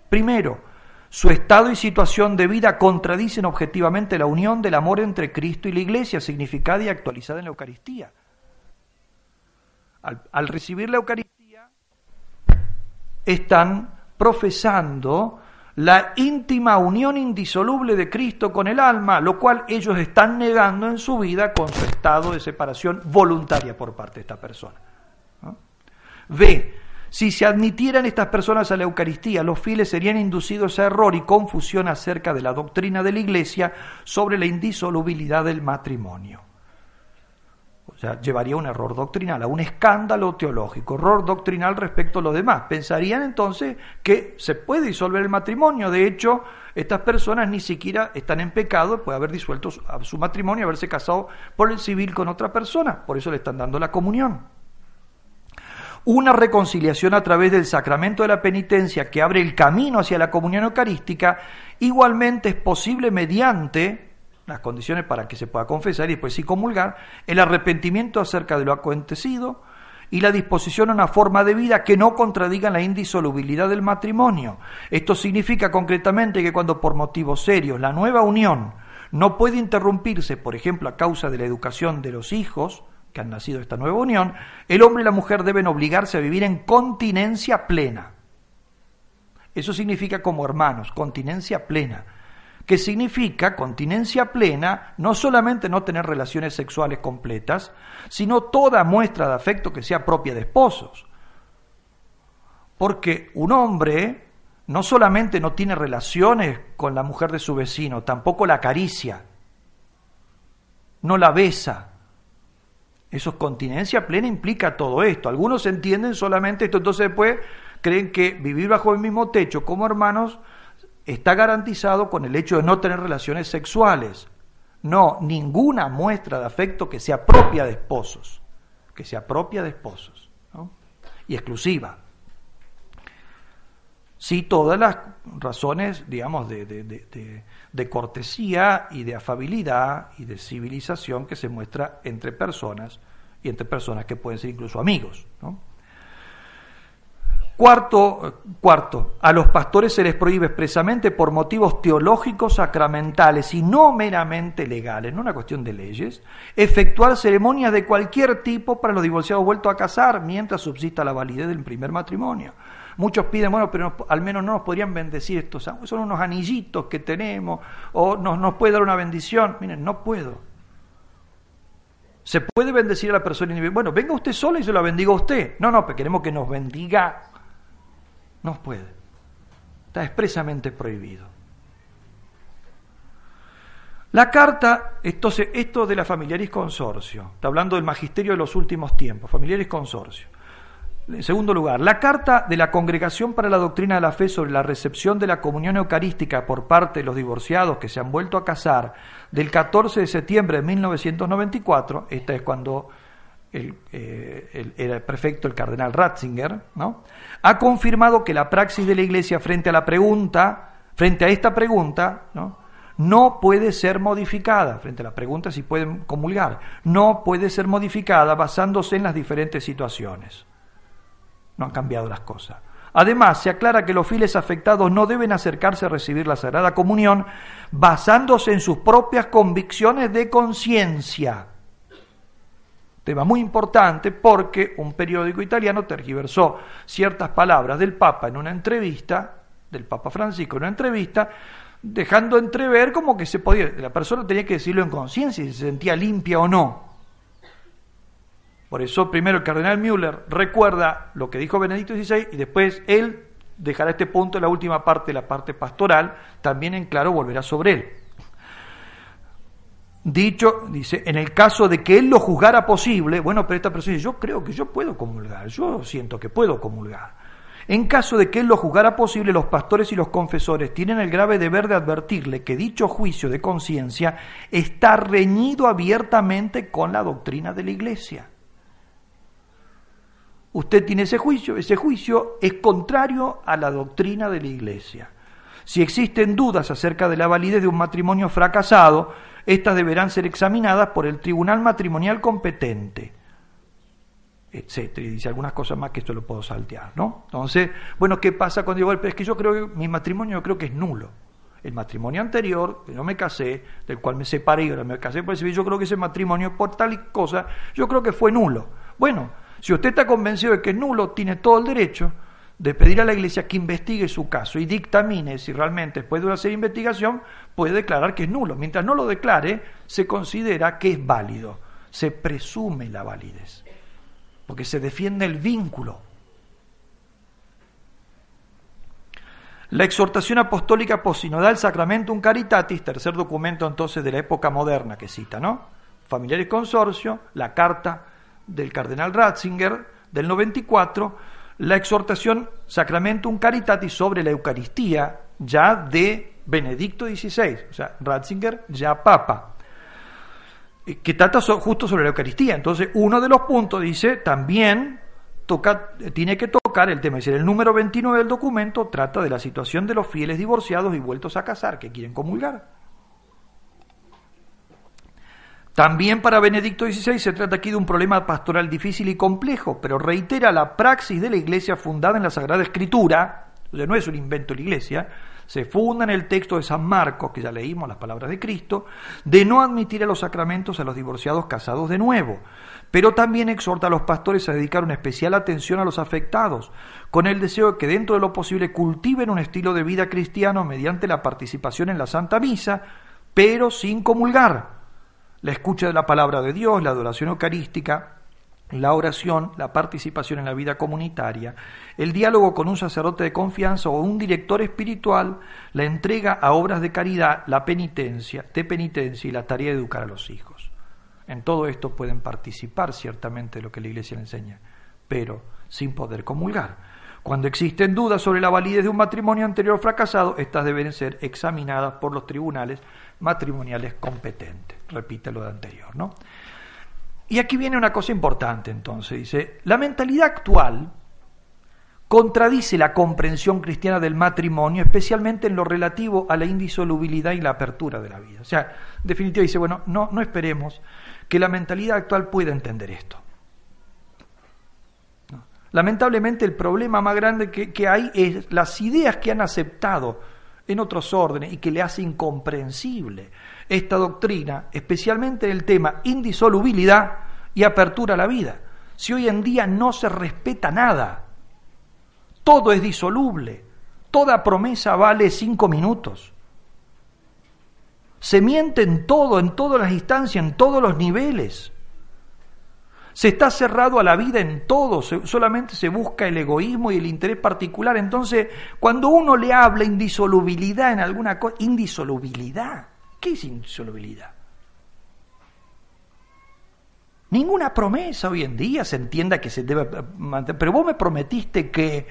Primero, su estado y situación de vida contradicen objetivamente la unión del amor entre Cristo y la Iglesia, significada y actualizada en la Eucaristía. Al, al recibir la Eucaristía, están profesando la íntima unión indisoluble de Cristo con el alma, lo cual ellos están negando en su vida con su estado de separación voluntaria por parte de esta persona. B. Si se admitieran estas personas a la Eucaristía, los fieles serían inducidos a error y confusión acerca de la doctrina de la Iglesia sobre la indisolubilidad del matrimonio sea, llevaría un error doctrinal, a un escándalo teológico, error doctrinal respecto a lo demás. Pensarían entonces que se puede disolver el matrimonio. De hecho, estas personas ni siquiera están en pecado, puede haber disuelto su matrimonio, haberse casado por el civil con otra persona. Por eso le están dando la comunión. Una reconciliación a través del sacramento de la penitencia que abre el camino hacia la comunión eucarística, igualmente es posible mediante las condiciones para que se pueda confesar y después sí comulgar, el arrepentimiento acerca de lo acontecido y la disposición a una forma de vida que no contradiga la indisolubilidad del matrimonio. Esto significa concretamente que cuando por motivos serios la nueva unión no puede interrumpirse, por ejemplo, a causa de la educación de los hijos que han nacido esta nueva unión, el hombre y la mujer deben obligarse a vivir en continencia plena. Eso significa como hermanos, continencia plena que significa continencia plena, no solamente no tener relaciones sexuales completas, sino toda muestra de afecto que sea propia de esposos. Porque un hombre no solamente no tiene relaciones con la mujer de su vecino, tampoco la acaricia, no la besa. Eso continencia plena implica todo esto. Algunos entienden solamente esto, entonces después creen que vivir bajo el mismo techo como hermanos está garantizado con el hecho de no tener relaciones sexuales. No, ninguna muestra de afecto que sea propia de esposos, que sea propia de esposos y exclusiva. Sí, todas las razones, digamos, de, de, cortesía y de afabilidad y de civilización que se muestra entre personas y entre personas que pueden ser incluso amigos. Cuarto, cuarto, a los pastores se les prohíbe expresamente por motivos teológicos, sacramentales y no meramente legales, no una cuestión de leyes, efectuar ceremonias de cualquier tipo para los divorciados vueltos a casar mientras subsista la validez del primer matrimonio. Muchos piden, bueno, pero al menos no nos podrían bendecir estos, son unos anillitos que tenemos, o nos, nos puede dar una bendición. Miren, no puedo. Se puede bendecir a la persona individual. Bueno, venga usted sola y se la bendiga a usted. No, no, pero queremos que nos bendiga no puede. Está expresamente prohibido. La carta, entonces, esto de la familiaris consorcio, está hablando del magisterio de los últimos tiempos, familiaris consorcio. En segundo lugar, la carta de la Congregación para la Doctrina de la Fe sobre la recepción de la comunión eucarística por parte de los divorciados que se han vuelto a casar del 14 de septiembre de 1994, esta es cuando eh, era el prefecto, el cardenal Ratzinger, ¿no? ha confirmado que la praxis de la Iglesia frente a la pregunta, frente a esta pregunta, ¿no? no puede ser modificada, frente a la pregunta si pueden comulgar, no puede ser modificada basándose en las diferentes situaciones. No han cambiado las cosas. Además, se aclara que los fieles afectados no deben acercarse a recibir la Sagrada Comunión basándose en sus propias convicciones de conciencia Tema muy importante porque un periódico italiano tergiversó ciertas palabras del Papa en una entrevista, del Papa Francisco en una entrevista, dejando entrever como que se podía, la persona tenía que decirlo en conciencia si se sentía limpia o no. Por eso primero el cardenal Müller recuerda lo que dijo Benedicto XVI y después él dejará este punto en la última parte, la parte pastoral, también en claro volverá sobre él. Dicho, dice, en el caso de que él lo juzgara posible, bueno, pero esta persona dice, yo creo que yo puedo comulgar, yo siento que puedo comulgar. En caso de que él lo juzgara posible, los pastores y los confesores tienen el grave deber de advertirle que dicho juicio de conciencia está reñido abiertamente con la doctrina de la Iglesia. Usted tiene ese juicio, ese juicio es contrario a la doctrina de la Iglesia. Si existen dudas acerca de la validez de un matrimonio fracasado, estas deberán ser examinadas por el tribunal matrimonial competente, etcétera. Y dice algunas cosas más que esto lo puedo saltear, ¿no? Entonces, bueno, ¿qué pasa cuando digo, es que yo creo que mi matrimonio yo creo que es nulo? El matrimonio anterior, que no me casé, del cual me separé y ahora me casé por yo creo que ese matrimonio, por tal cosa, yo creo que fue nulo. Bueno, si usted está convencido de que es nulo, tiene todo el derecho de pedir a la Iglesia que investigue su caso y dictamine si realmente después de una serie de investigación puede declarar que es nulo. Mientras no lo declare, se considera que es válido, se presume la validez, porque se defiende el vínculo. La exhortación apostólica posinodal Sacramentum Caritatis, tercer documento entonces de la época moderna que cita, ¿no? Familiares Consorcio, la carta del cardenal Ratzinger del 94, la exhortación Sacramentum Caritatis sobre la Eucaristía, ya de Benedicto XVI, o sea, Ratzinger ya papa, eh, que trata justo sobre la Eucaristía. Entonces, uno de los puntos dice también toca, tiene que tocar el tema. Es decir, el número 29 del documento trata de la situación de los fieles divorciados y vueltos a casar que quieren comulgar. También para Benedicto XVI se trata aquí de un problema pastoral difícil y complejo, pero reitera la praxis de la Iglesia fundada en la Sagrada Escritura, o sea, no es un invento de la Iglesia, se funda en el texto de San Marcos, que ya leímos las palabras de Cristo, de no admitir a los sacramentos a los divorciados casados de nuevo, pero también exhorta a los pastores a dedicar una especial atención a los afectados, con el deseo de que dentro de lo posible cultiven un estilo de vida cristiano mediante la participación en la Santa Misa, pero sin comulgar la escucha de la palabra de Dios, la adoración eucarística, la oración, la participación en la vida comunitaria, el diálogo con un sacerdote de confianza o un director espiritual, la entrega a obras de caridad, la penitencia, de penitencia y la tarea de educar a los hijos. En todo esto pueden participar ciertamente de lo que la Iglesia le enseña, pero sin poder comulgar. Cuando existen dudas sobre la validez de un matrimonio anterior fracasado, estas deben ser examinadas por los tribunales matrimoniales competentes. Repite lo de anterior, ¿no? Y aquí viene una cosa importante entonces, dice, la mentalidad actual contradice la comprensión cristiana del matrimonio, especialmente en lo relativo a la indisolubilidad y la apertura de la vida. O sea, en definitiva dice, bueno, no, no esperemos que la mentalidad actual pueda entender esto. Lamentablemente el problema más grande que, que hay es las ideas que han aceptado en otros órdenes y que le hace incomprensible esta doctrina, especialmente en el tema indisolubilidad y apertura a la vida. Si hoy en día no se respeta nada, todo es disoluble, toda promesa vale cinco minutos. Se miente en todo, en todas las instancias, en todos los niveles. Se está cerrado a la vida en todo, solamente se busca el egoísmo y el interés particular. Entonces, cuando uno le habla indisolubilidad en alguna cosa, indisolubilidad, ¿qué es indisolubilidad? Ninguna promesa hoy en día se entienda que se debe mantener. Pero vos me prometiste que.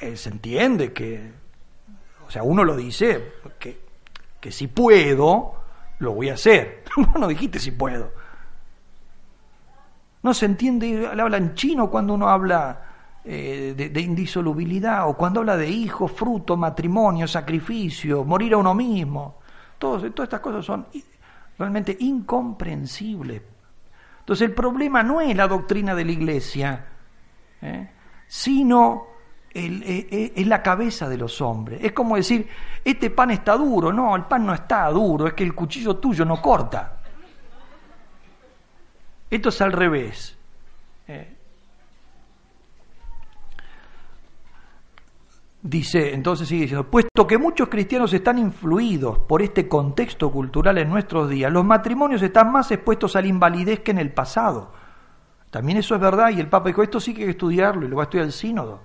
Eh, se entiende que. O sea, uno lo dice, que, que si puedo, lo voy a hacer. no dijiste si puedo. No se entiende, habla en chino cuando uno habla eh, de, indisolubilidad o cuando habla de hijos, fruto, matrimonio, sacrificio, morir a uno mismo. todas estas cosas son realmente incomprensibles. Entonces el problema no es la doctrina de la iglesia, ¿eh? sino eh, es la cabeza de los hombres. Es como decir, este pan está duro. No, el pan no está duro, es que el cuchillo tuyo no corta. Esto es al revés. Eh, dice, entonces sigue diciendo, puesto que muchos cristianos están influidos por este contexto cultural en nuestros días, los matrimonios están más expuestos a la invalidez que en el pasado. También eso es verdad y el Papa dijo, esto sí que hay que estudiarlo y lo va a estudiar el sínodo.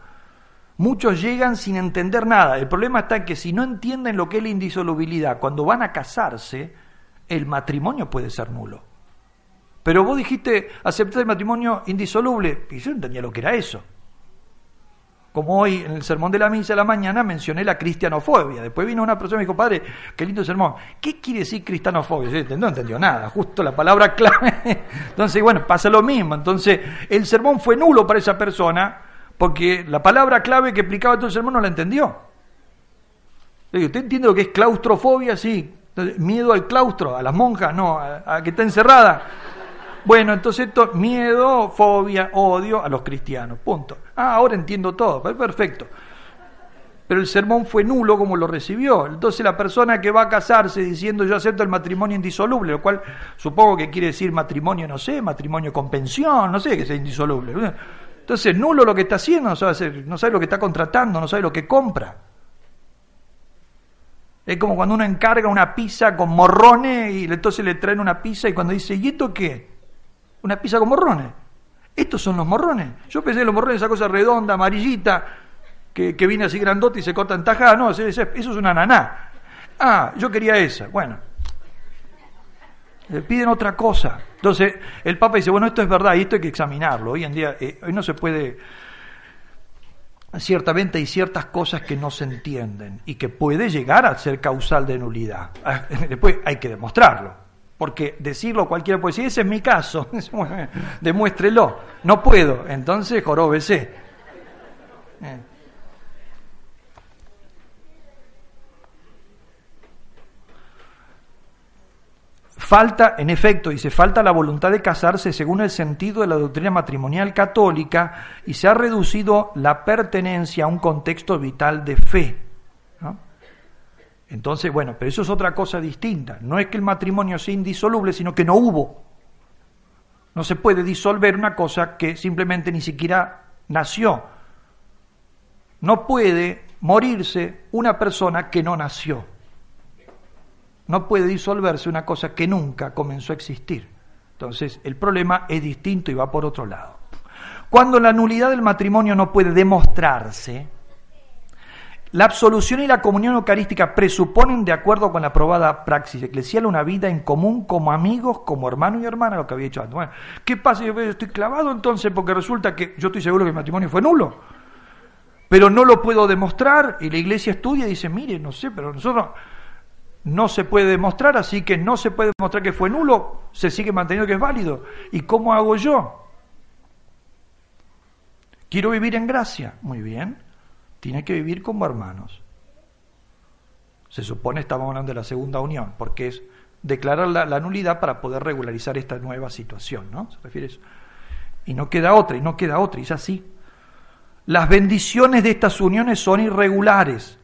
Muchos llegan sin entender nada. El problema está en que si no entienden lo que es la indisolubilidad, cuando van a casarse, el matrimonio puede ser nulo. Pero vos dijiste aceptar el matrimonio indisoluble, y yo no entendía lo que era eso. Como hoy en el sermón de la misa de la mañana mencioné la cristianofobia. Después vino una persona y me dijo, padre, qué lindo sermón. ¿Qué quiere decir cristianofobia? Yo no entendió nada, justo la palabra clave. Entonces, bueno, pasa lo mismo. Entonces, el sermón fue nulo para esa persona porque la palabra clave que explicaba todo el sermón no la entendió. ¿Usted entiende lo que es claustrofobia? Sí. Miedo al claustro, a las monjas, no, a que está encerrada. Bueno, entonces miedo, fobia, odio a los cristianos. Punto. Ah, ahora entiendo todo. Perfecto. Pero el sermón fue nulo como lo recibió. Entonces la persona que va a casarse diciendo yo acepto el matrimonio indisoluble, lo cual supongo que quiere decir matrimonio, no sé, matrimonio con pensión, no sé que sea indisoluble. Entonces nulo lo que está haciendo, no sabe, no sabe lo que está contratando, no sabe lo que compra. Es como cuando uno encarga una pizza con morrones y entonces le traen una pizza y cuando dice, ¿y esto qué? Una pizza con morrones. Estos son los morrones. Yo pensé en los morrones, esa cosa redonda, amarillita, que, que viene así grandote y se corta en tajada. No, eso, es una ananá. Ah, yo quería esa. Bueno, le piden otra cosa. Entonces el Papa dice, bueno, esto es verdad y esto hay que examinarlo. Hoy en día, eh, hoy no se puede, ciertamente hay ciertas cosas que no se entienden y que puede llegar a ser causal de nulidad. Ah, después hay que demostrarlo porque decirlo cualquiera puede decir, ese es mi caso, demuéstrelo. No puedo, entonces joróbese. Eh. Falta, en efecto, dice, falta la voluntad de casarse según el sentido de la doctrina matrimonial católica y se ha reducido la pertenencia a un contexto vital de fe. Entonces, bueno, pero eso es otra cosa distinta. No es que el matrimonio sea indisoluble, sino que no hubo. No se puede disolver una cosa que simplemente ni siquiera nació. No puede morirse una persona que no nació. No puede disolverse una cosa que nunca comenzó a existir. Entonces, el problema es distinto y va por otro lado. Cuando la nulidad del matrimonio no puede demostrarse, la absolución y la comunión eucarística presuponen, de acuerdo con la aprobada praxis eclesial, una vida en común como amigos, como hermano y hermana, lo que había dicho antes. ¿qué pasa? Yo estoy clavado entonces porque resulta que yo estoy seguro que el matrimonio fue nulo, pero no lo puedo demostrar y la iglesia estudia y dice, mire, no sé, pero nosotros no se puede demostrar, así que no se puede demostrar que fue nulo, se sigue manteniendo que es válido. ¿Y cómo hago yo? Quiero vivir en gracia. Muy bien tiene que vivir como hermanos. Se supone, estamos hablando de la segunda unión, porque es declarar la, nulidad para poder regularizar esta nueva situación, ¿no? ¿Se refiere a eso? Y no queda otra, y no queda otra, y es así. Las bendiciones de estas uniones son irregulares.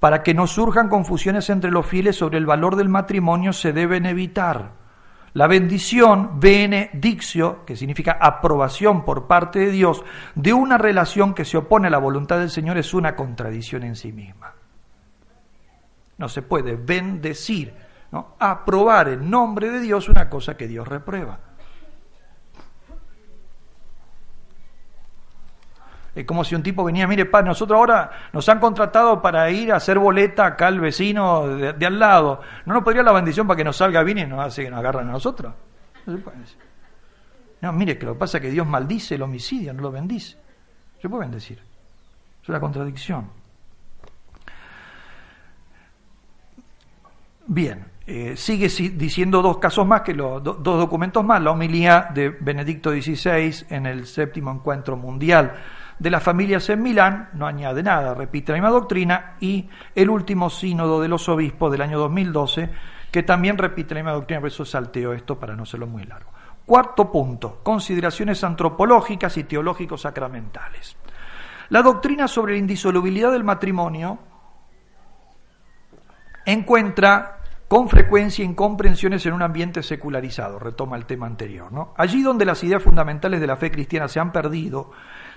Para que no surjan confusiones entre los fieles sobre el valor del matrimonio se deben evitar. La bendición, benedictio, que significa aprobación por parte de Dios, de una relación que se opone a la voluntad del Señor es una contradicción en sí misma. No se puede bendecir, ¿no? aprobar en nombre de Dios una cosa que Dios reprueba. Es como si un tipo venía, mire, padre, nosotros ahora nos han contratado para ir a hacer boleta acá al vecino de, al lado. ¿No nos podría la bendición para que nos salga bien y nos hace que nos agarran a nosotros? No se puede decir. No, mire, que lo que pasa es que Dios maldice el homicidio, no lo bendice. Se puede bendecir. Es una contradicción. Bien, eh, sigue diciendo dos casos más, que los dos documentos más, la homilía de Benedicto XVI en el séptimo encuentro mundial de las familias en Milán, no añade nada, repite la misma doctrina, y el último sínodo de los obispos del año 2012, que también repite la misma doctrina, por eso salteo esto para no hacerlo muy largo. Cuarto punto, consideraciones antropológicas y teológicos sacramentales. La doctrina sobre la indisolubilidad del matrimonio encuentra con frecuencia incomprensiones en un ambiente secularizado, retoma el tema anterior. ¿no? Allí donde las ideas fundamentales de la fe cristiana se han perdido,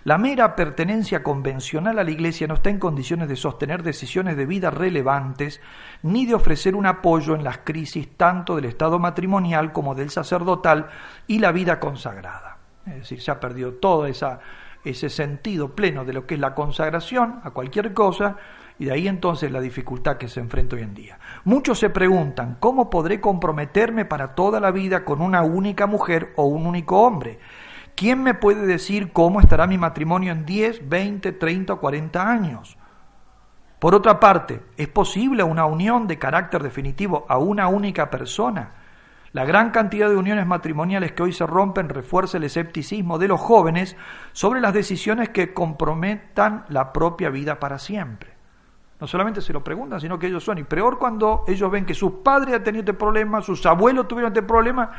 la mera pertenencia convencional a la Iglesia no está en condiciones de sostener decisiones de vida relevantes ni de ofrecer un apoyo en las crisis tanto del estado matrimonial como del sacerdotal y la vida consagrada. Es decir, se ha perdido todo ese sentido pleno de lo que es la consagración a cualquier cosa y de ahí entonces la dificultad que se enfrenta hoy en día. Muchos se preguntan, ¿cómo podré comprometerme para toda la vida con una única mujer o un único hombre? ¿Quién me puede decir cómo estará mi matrimonio en 10, 20, 30 o 40 años? Por otra parte, ¿es posible una unión de carácter definitivo a una única persona? La gran cantidad de uniones matrimoniales que hoy se rompen refuerza el escepticismo de los jóvenes sobre las decisiones que comprometan la propia vida para siempre. No solamente se lo preguntan, sino que ellos son. Y peor cuando ellos ven que sus padres han tenido este problema, sus abuelos tuvieron este problema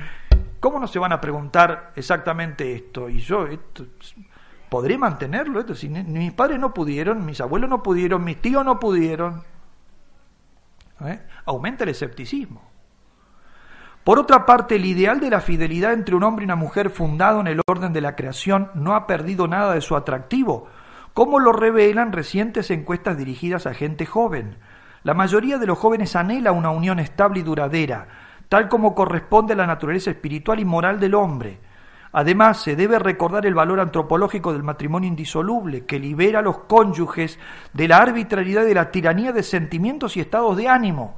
¿Cómo no se van a preguntar exactamente esto? Y yo, esto, ¿podré mantenerlo? Esto? Si mis padres no pudieron, mis abuelos no pudieron, mis tíos no pudieron. ¿Eh? Aumenta el escepticismo. Por otra parte, el ideal de la fidelidad entre un hombre y una mujer fundado en el orden de la creación no ha perdido nada de su atractivo, como lo revelan recientes encuestas dirigidas a gente joven. La mayoría de los jóvenes anhela una unión estable y duradera, tal como corresponde a la naturaleza espiritual y moral del hombre. Además, se debe recordar el valor antropológico del matrimonio indisoluble, que libera a los cónyuges de la arbitrariedad y de la tiranía de sentimientos y estados de ánimo.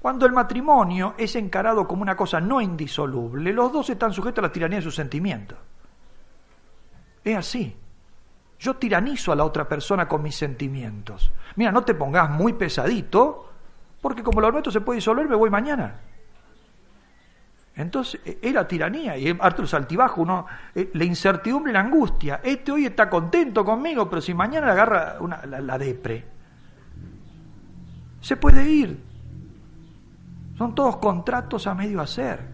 Cuando el matrimonio es encarado como una cosa no indisoluble, los dos están sujetos a la tiranía de sus sentimientos. Es así. Yo tiranizo a la otra persona con mis sentimientos. Mira, no te pongas muy pesadito, porque como lo nuestro se puede disolver, me voy mañana. Entonces e, era tiranía y harto altibajo, uno, eh, la incertidumbre y la angustia. Este hoy está contento conmigo, pero si mañana le agarra una, la, depre, se puede ir. Son todos contratos a medio hacer.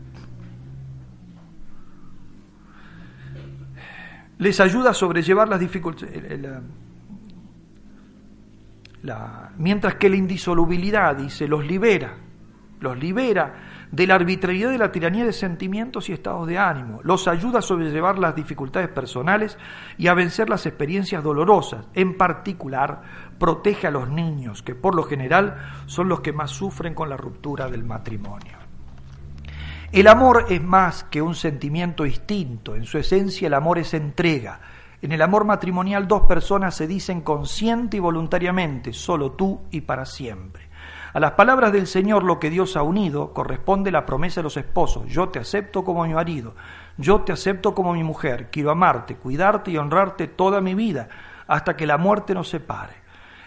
Les ayuda a sobrellevar las dificultades. mientras que la indisolubilidad, dice, los libera, los libera de la arbitrariedad de la tiranía de sentimientos y estados de ánimo, los ayuda a sobrellevar las dificultades personales y a vencer las experiencias dolorosas. En particular, protege a los niños, que por lo general son los que más sufren con la ruptura del matrimonio. El amor es más que un sentimiento distinto, en su esencia el amor es entrega. En el amor matrimonial dos personas se dicen consciente y voluntariamente, solo tú y para siempre. A las palabras del Señor, lo que Dios ha unido, corresponde la promesa de los esposos. Yo te acepto como mi marido, yo te acepto como mi mujer, quiero amarte, cuidarte y honrarte toda mi vida, hasta que la muerte nos separe.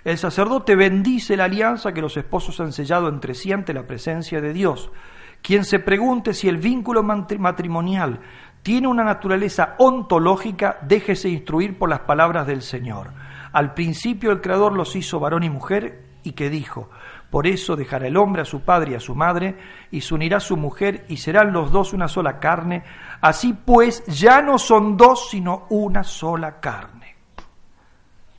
El sacerdote bendice la alianza que los esposos han sellado entre sí ante la presencia de Dios. Quien se pregunte si el vínculo matrimonial tiene una naturaleza ontológica, déjese instruir por las palabras del Señor. Al principio el Creador los hizo varón y mujer y que dijo, por eso dejará el hombre a su padre y a su madre, y se unirá a su mujer, y serán los dos una sola carne. Así pues, ya no son dos, sino una sola carne.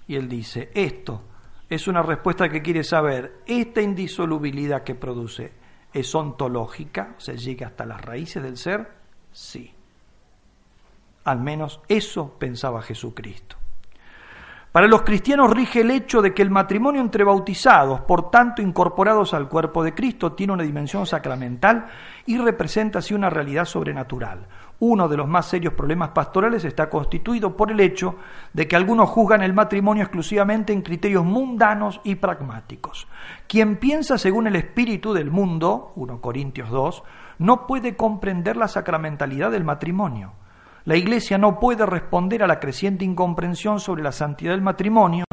Y él dice, esto es una respuesta que quiere saber, esta indisolubilidad que produce, ¿es ontológica? O sea, llega hasta las raíces del ser. Sí. Al menos eso pensaba Jesucristo. Para los cristianos rige el hecho de que el matrimonio entre bautizados, por tanto incorporados al cuerpo de Cristo, tiene una dimensión sacramental y representa así una realidad sobrenatural. Uno de los más serios problemas pastorales está constituido por el hecho de que algunos juzgan el matrimonio exclusivamente en criterios mundanos y pragmáticos. Quien piensa según el espíritu del mundo, 1 Corintios 2, no puede comprender la sacramentalidad del matrimonio la Iglesia no puede responder a la creciente incomprensión sobre la santidad del matrimonio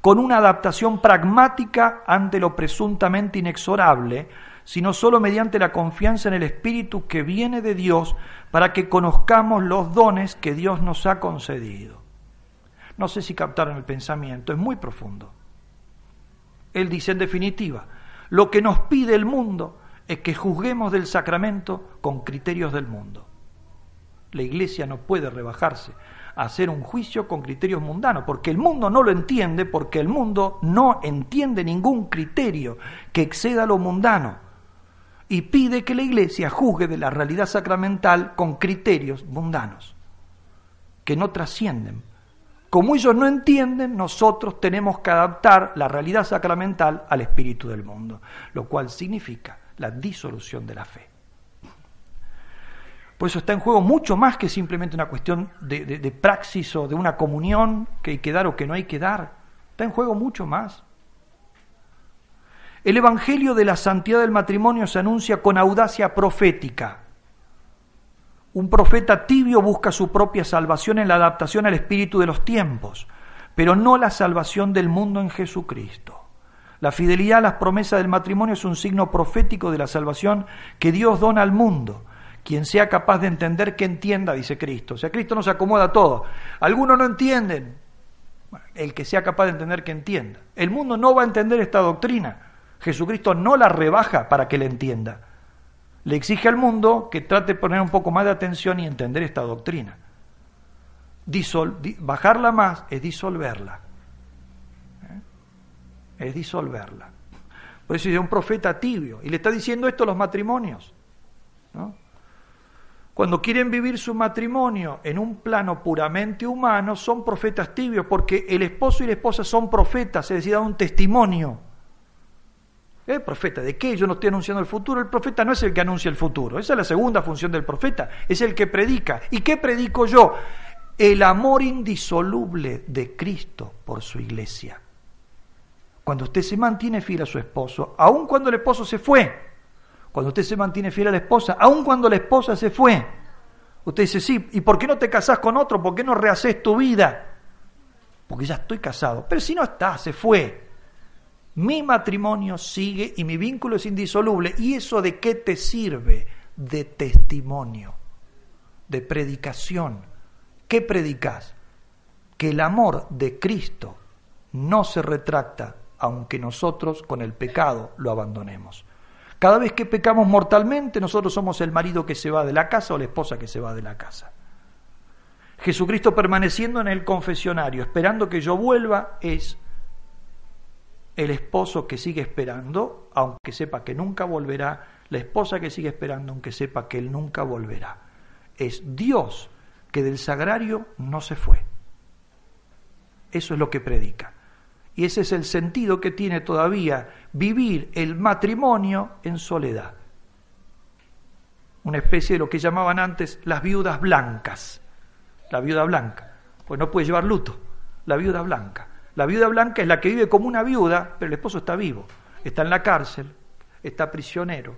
con una adaptación pragmática ante lo presuntamente inexorable, sino solo mediante la confianza en el Espíritu que viene de Dios para que conozcamos los dones que Dios nos ha concedido. No sé si captaron el pensamiento, es muy profundo. Él dice en definitiva, lo que nos pide el mundo es que juzguemos del sacramento con criterios del mundo. La Iglesia no puede rebajarse a hacer un juicio con criterios mundanos, porque el mundo no lo entiende, porque el mundo no entiende ningún criterio que exceda lo mundano y pide que la Iglesia juzgue de la realidad sacramental con criterios mundanos, que no trascienden. Como ellos no entienden, nosotros tenemos que adaptar la realidad sacramental al espíritu del mundo, lo cual significa la disolución de la fe. Por eso está en juego mucho más que simplemente una cuestión de, praxis o de una comunión que hay que dar o que no hay que dar. Está en juego mucho más. El Evangelio de la santidad del matrimonio se anuncia con audacia profética. Un profeta tibio busca su propia salvación en la adaptación al espíritu de los tiempos, pero no la salvación del mundo en Jesucristo. La fidelidad a las promesas del matrimonio es un signo profético de la salvación que Dios dona al mundo quien sea capaz de entender que entienda, dice Cristo. O sea, Cristo nos acomoda a todo. Algunos no entienden. el que sea capaz de entender que entienda. El mundo no va a entender esta doctrina. Jesucristo no la rebaja para que la entienda. Le exige al mundo que trate de poner un poco más de atención y entender esta doctrina. bajarla más es disolverla. ¿Eh? Es disolverla. Por eso dice un profeta tibio. Y le está diciendo esto a los matrimonios. ¿no? Cuando quieren vivir su matrimonio en un plano puramente humano, son profetas tibios, porque el esposo y la esposa son profetas, es decir, dan un testimonio. ¿El profeta de qué? Yo no estoy anunciando el futuro. El profeta no es el que anuncia el futuro. Esa es la segunda función del profeta. Es el que predica. ¿Y qué predico yo? El amor indisoluble de Cristo por su iglesia. Cuando usted se mantiene fiel a su esposo, aun cuando el esposo se fue, cuando usted se mantiene fiel a la esposa, aun cuando la esposa se fue. Usted dice, sí, ¿y por qué no te casás con otro? ¿Por qué no rehaces tu vida? Porque ya estoy casado. Pero si no está, se fue. Mi matrimonio sigue y mi vínculo es indisoluble. ¿Y eso de qué te sirve? De testimonio, de predicación. ¿Qué predicas? Que el amor de Cristo no se retracta aunque nosotros con el pecado lo abandonemos. Cada vez que pecamos mortalmente, nosotros somos el marido que se va de la casa o la esposa que se va de la casa. Jesucristo permaneciendo en el confesionario, esperando que yo vuelva, es el esposo que sigue esperando, aunque sepa que nunca volverá, la esposa que sigue esperando, aunque sepa que él nunca volverá. Es Dios que del sagrario no se fue. Eso es lo que predica. Y ese es el sentido que tiene todavía vivir el matrimonio en soledad. Una especie de lo que llamaban antes las viudas blancas. La viuda blanca. Pues no puede llevar luto. La viuda blanca. La viuda blanca es la que vive como una viuda, pero el esposo está vivo. Está en la cárcel, está prisionero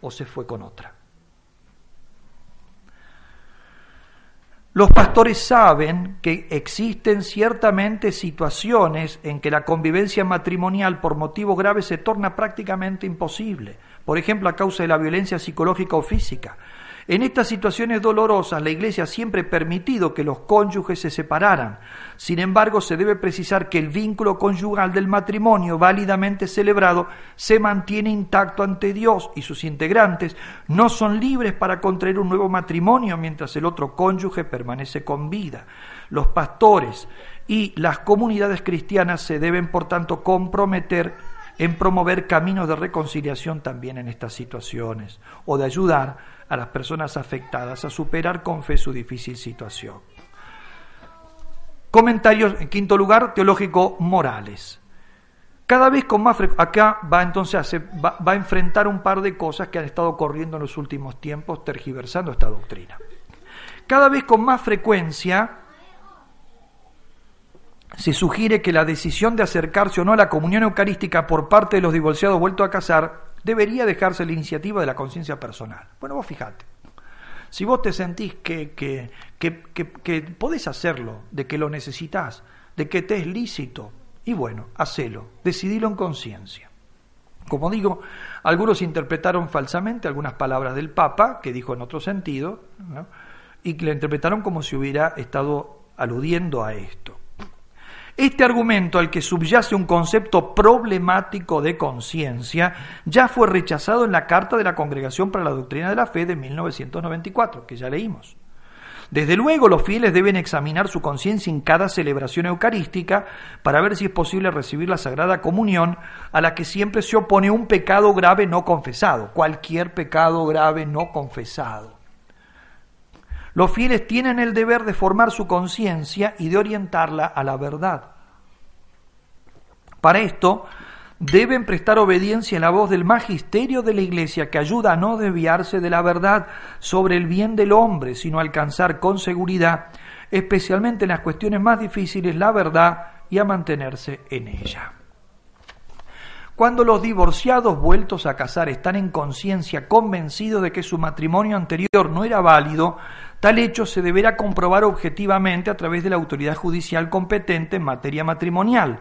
o se fue con otra. Los pastores saben que existen ciertamente situaciones en que la convivencia matrimonial por motivos graves se torna prácticamente imposible, por ejemplo a causa de la violencia psicológica o física. En estas situaciones dolorosas, la Iglesia siempre ha permitido que los cónyuges se separaran. Sin embargo, se debe precisar que el vínculo conyugal del matrimonio válidamente celebrado se mantiene intacto ante Dios y sus integrantes no son libres para contraer un nuevo matrimonio mientras el otro cónyuge permanece con vida. Los pastores y las comunidades cristianas se deben, por tanto, comprometer en promover caminos de reconciliación también en estas situaciones o de ayudar a las personas afectadas a superar con fe su difícil situación. Comentarios, en quinto lugar, teológico morales. Cada vez con más frecuencia, acá va entonces a, va, va a enfrentar un par de cosas que han estado corriendo en los últimos tiempos tergiversando esta doctrina. Cada vez con más frecuencia se sugiere que la decisión de acercarse o no a la comunión eucarística por parte de los divorciados vueltos a casar debería dejarse la iniciativa de la conciencia personal. Bueno, vos fijate, si vos te sentís que, que, que, que, podés hacerlo, de que lo necesitas, de que te es lícito, y bueno, hacelo, decidilo en conciencia. Como digo, algunos interpretaron falsamente algunas palabras del Papa, que dijo en otro sentido, y que le interpretaron como si hubiera estado aludiendo a esto. Este argumento al que subyace un concepto problemático de conciencia ya fue rechazado en la Carta de la Congregación para la Doctrina de la Fe de 1994, que ya leímos. Desde luego los fieles deben examinar su conciencia en cada celebración eucarística para ver si es posible recibir la Sagrada Comunión a la que siempre se opone un pecado grave no confesado, cualquier pecado grave no confesado. Los fieles tienen el deber de formar su conciencia y de orientarla a la verdad. Para esto, deben prestar obediencia a la voz del magisterio de la Iglesia que ayuda a no desviarse de la verdad sobre el bien del hombre, sino a alcanzar con seguridad, especialmente en las cuestiones más difíciles, la verdad y a mantenerse en ella. Cuando los divorciados vueltos a casar están en conciencia convencidos de que su matrimonio anterior no era válido, Tal hecho se deberá comprobar objetivamente a través de la autoridad judicial competente en materia matrimonial.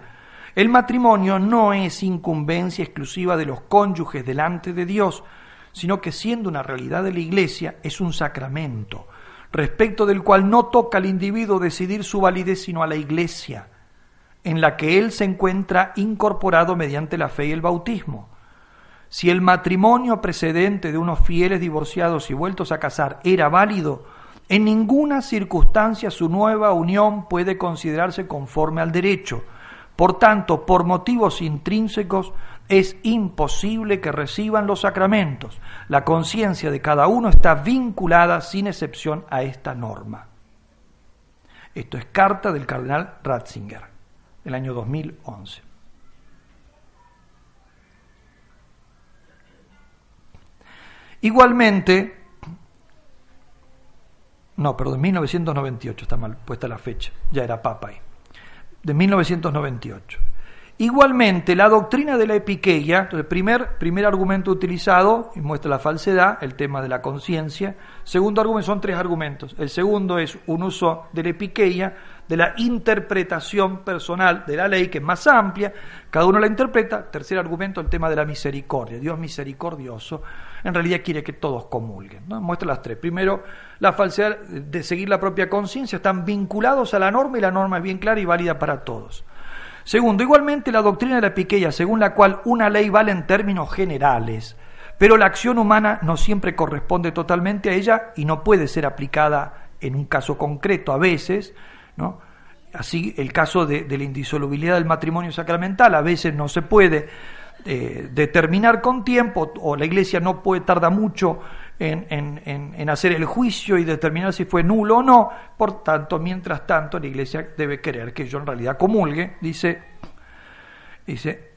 El matrimonio no es incumbencia exclusiva de los cónyuges delante de Dios, sino que siendo una realidad de la Iglesia es un sacramento, respecto del cual no toca al individuo decidir su validez sino a la Iglesia, en la que él se encuentra incorporado mediante la fe y el bautismo. Si el matrimonio precedente de unos fieles divorciados y vueltos a casar era válido, en ninguna circunstancia su nueva unión puede considerarse conforme al derecho. Por tanto, por motivos intrínsecos, es imposible que reciban los sacramentos. La conciencia de cada uno está vinculada sin excepción a esta norma. Esto es carta del cardenal Ratzinger, del año 2011. Igualmente, no, pero de 1998, está mal puesta la fecha, ya era papa ahí, de 1998. Igualmente, la doctrina de la epiqueia, entonces, primer, primer argumento utilizado, y muestra la falsedad, el tema de la conciencia. Segundo argumento, son tres argumentos. El segundo es un uso de la epiqueia, de la interpretación personal de la ley, que es más amplia, cada uno la interpreta. Tercer argumento, el tema de la misericordia. Dios misericordioso, en realidad quiere que todos comulguen. ¿no? Muestra las tres. Primero, la falsedad de seguir la propia conciencia, están vinculados a la norma y la norma es bien clara y válida para todos. Segundo, igualmente la doctrina de la piqueya, según la cual una ley vale en términos generales, pero la acción humana no siempre corresponde totalmente a ella y no puede ser aplicada en un caso concreto a veces, ¿no? Así el caso de, la indisolubilidad del matrimonio sacramental, a veces no se puede eh, determinar con tiempo, o la iglesia no puede tardar mucho en, hacer el juicio y determinar si fue nulo o no. Por tanto, mientras tanto, la Iglesia debe querer que yo en realidad comulgue. Dice, dice,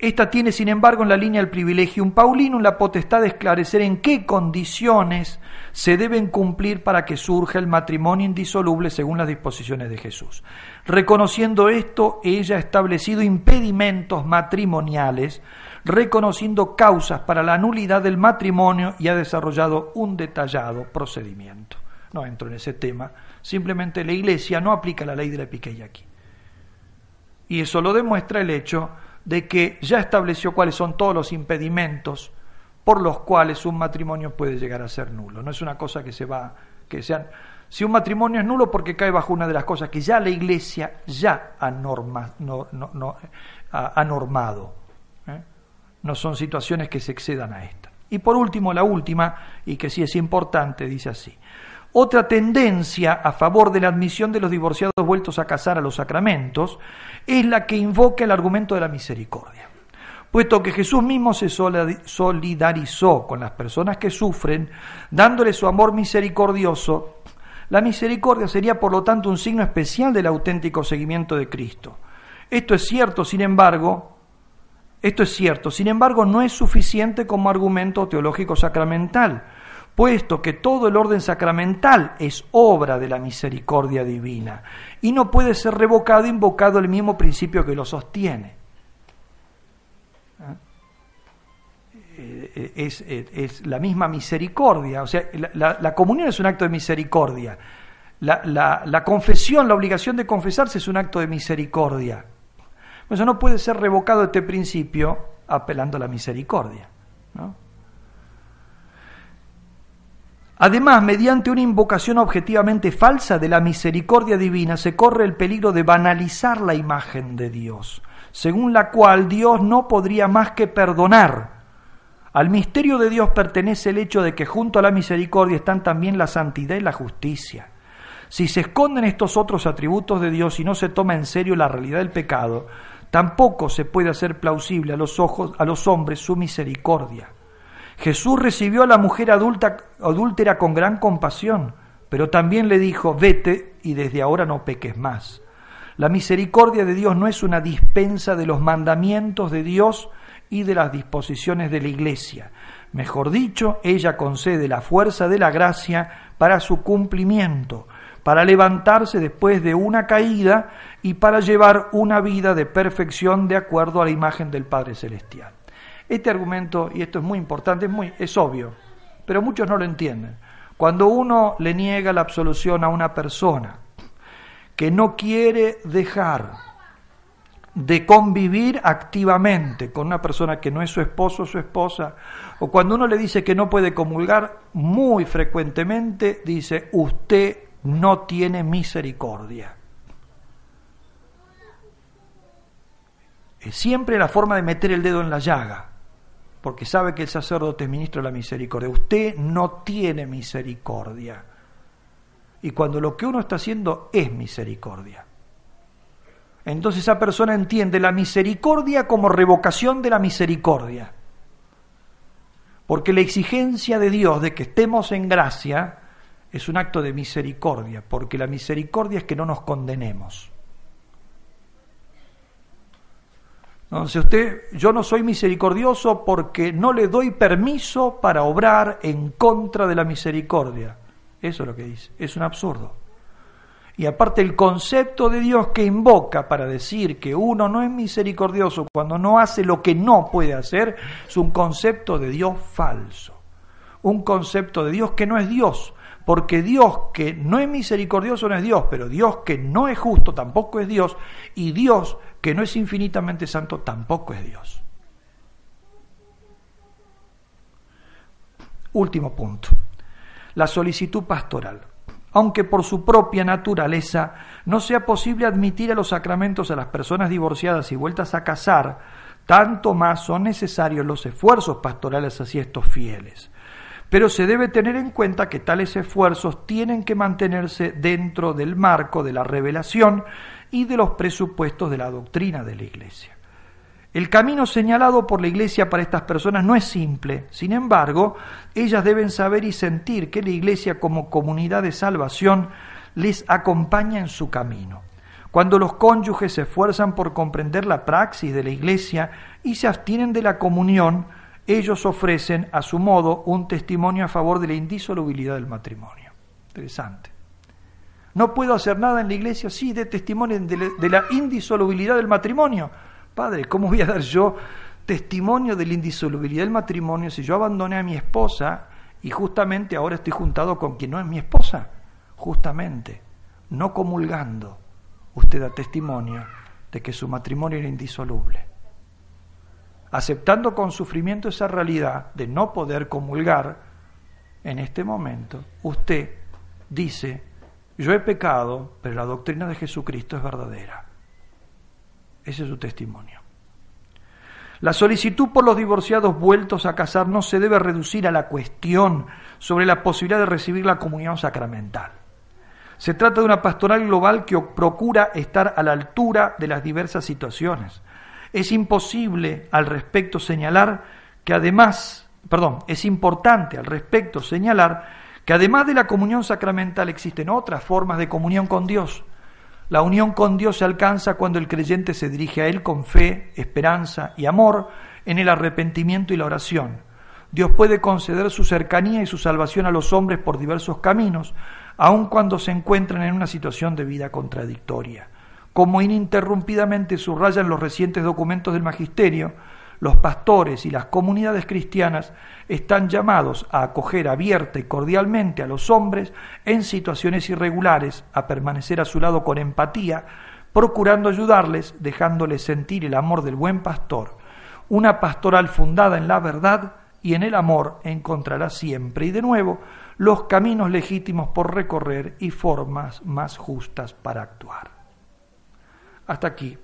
esta tiene, sin embargo, en la línea del privilegio un paulino la potestad de esclarecer en qué condiciones se deben cumplir para que surja el matrimonio indisoluble según las disposiciones de Jesús. Reconociendo esto, ella ha establecido impedimentos matrimoniales reconociendo causas para la nulidad del matrimonio y ha desarrollado un detallado procedimiento. No entro en ese tema, simplemente la Iglesia no aplica la ley de la piqueya aquí. Y eso lo demuestra el hecho de que ya estableció cuáles son todos los impedimentos por los cuales un matrimonio puede llegar a ser nulo. No es una cosa que se va, que sean. Si un matrimonio es nulo porque cae bajo una de las cosas que ya la Iglesia ya ha, norma, no, no, ha, normado. ¿eh? No son situaciones que se excedan a esta. Y por último, la última, y que sí es importante, dice así. Otra tendencia a favor de la admisión de los divorciados vueltos a casar a los sacramentos es la que invoca el argumento de la misericordia. Puesto que Jesús mismo se solidarizó con las personas que sufren, dándole su amor misericordioso, la misericordia sería por lo tanto un signo especial del auténtico seguimiento de Cristo. Esto es cierto, sin embargo, esto es cierto, sin embargo no es suficiente como argumento teológico sacramental, puesto que todo el orden sacramental es obra de la misericordia divina y no puede ser revocado invocado el mismo principio que lo sostiene. Eh, es, es, la misma misericordia, o sea, la, comunión es un acto de misericordia, la, la, confesión, la obligación de confesarse es un acto de misericordia. Eso no puede ser revocado este principio apelando a la misericordia. ¿no? Además, mediante una invocación objetivamente falsa de la misericordia divina, se corre el peligro de banalizar la imagen de Dios, según la cual Dios no podría más que perdonar. Al misterio de Dios pertenece el hecho de que junto a la misericordia están también la santidad y la justicia. Si se esconden estos otros atributos de Dios y no se toma en serio la realidad del pecado, tampoco se puede hacer plausible a los ojos a los hombres su misericordia. Jesús recibió a la mujer adulta, adúltera con gran compasión, pero también le dijo, vete y desde ahora no peques más. La misericordia de Dios no es una dispensa de los mandamientos de Dios y de las disposiciones de la Iglesia. Mejor dicho, ella concede la fuerza de la gracia para su cumplimiento, para levantarse después de una caída y para llevar una vida de perfección de acuerdo a la imagen del Padre Celestial. Este argumento, y esto es muy importante, es, muy, es obvio, pero muchos no lo entienden. Cuando uno le niega la absolución a una persona que no quiere dejar de convivir activamente con una persona que no es su esposo o su esposa, o cuando uno le dice que no puede comulgar, muy frecuentemente dice, usted no tiene misericordia. Es siempre la forma de meter el dedo en la llaga porque sabe que el sacerdote es ministro de la misericordia. Usted no tiene misericordia. Y cuando lo que uno está haciendo es misericordia. Entonces esa persona entiende la misericordia como revocación de la misericordia. Porque la exigencia de Dios de que estemos en gracia es un acto de misericordia, porque la misericordia es que no nos condenemos. Entonces usted, yo no soy misericordioso porque no le doy permiso para obrar en contra de la misericordia. Eso es lo que dice. Es un absurdo. Y aparte el concepto de Dios que invoca para decir que uno no es misericordioso cuando no hace lo que no puede hacer, es un concepto de Dios falso. Un concepto de Dios que no es Dios, porque Dios que no es misericordioso no es Dios, pero Dios que no es justo tampoco es Dios, y Dios que no es infinitamente santo tampoco es Dios. Último punto. La solicitud pastoral. Aunque por su propia naturaleza no sea posible admitir a los sacramentos a las personas divorciadas y vueltas a casar, tanto más son necesarios los esfuerzos pastorales hacia estos fieles. Pero se debe tener en cuenta que tales esfuerzos tienen que mantenerse dentro del marco de la revelación y de los presupuestos de la doctrina de la Iglesia. El camino señalado por la Iglesia para estas personas no es simple, sin embargo, ellas deben saber y sentir que la Iglesia como comunidad de salvación les acompaña en su camino. Cuando los cónyuges se esfuerzan por comprender la praxis de la Iglesia y se abstienen de la comunión, ellos ofrecen a su modo un testimonio a favor de la indisolubilidad del matrimonio. Interesante. No puedo hacer nada en la iglesia, sí, de testimonio de la indisolubilidad del matrimonio. Padre, ¿cómo voy a dar yo testimonio de la indisolubilidad del matrimonio si yo abandoné a mi esposa y justamente ahora estoy juntado con quien no es mi esposa? Justamente, no comulgando, usted da testimonio de que su matrimonio era indisoluble. aceptando con sufrimiento esa realidad de no poder comulgar en este momento, usted dice, yo he pecado, pero la doctrina de Jesucristo es verdadera. Ese es su testimonio. La solicitud por los divorciados vueltos a casar no se debe reducir a la cuestión sobre la posibilidad de recibir la comunión sacramental. Se trata de una pastoral global que procura estar a la altura de las diversas situaciones. Es imposible al respecto señalar que además, perdón, es importante al respecto señalar además de la comunión sacramental existen otras formas de comunión con Dios, la unión con Dios se alcanza cuando el creyente se dirige a Él con fe, esperanza y amor en el arrepentimiento y la oración. Dios puede conceder su cercanía y su salvación a los hombres por diversos caminos, aun cuando se encuentran en una situación de vida contradictoria. Como ininterrumpidamente subrayan los recientes documentos del Magisterio, los pastores y las comunidades cristianas están llamados a acoger abierta y cordialmente a los hombres en situaciones irregulares, a permanecer a su lado con empatía, procurando ayudarles, dejándoles sentir el amor del buen pastor. Una pastoral fundada en la verdad y en el amor encontrará siempre y de nuevo los caminos legítimos por recorrer y formas más justas para actuar. Hasta aquí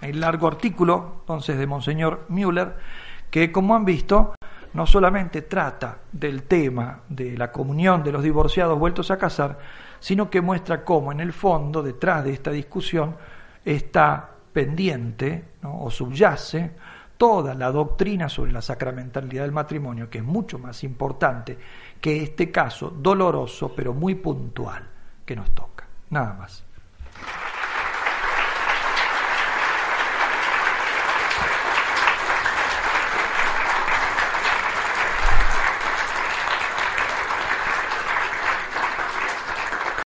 el largo artículo entonces de Monseñor Müller, que como han visto, no solamente trata del tema de la comunión de los divorciados vueltos a casar, sino que muestra cómo en el fondo, detrás de esta discusión, está pendiente o subyace toda la doctrina sobre la sacramentalidad del matrimonio, que es mucho más importante que este caso doloroso pero muy puntual que nos toca. Nada más.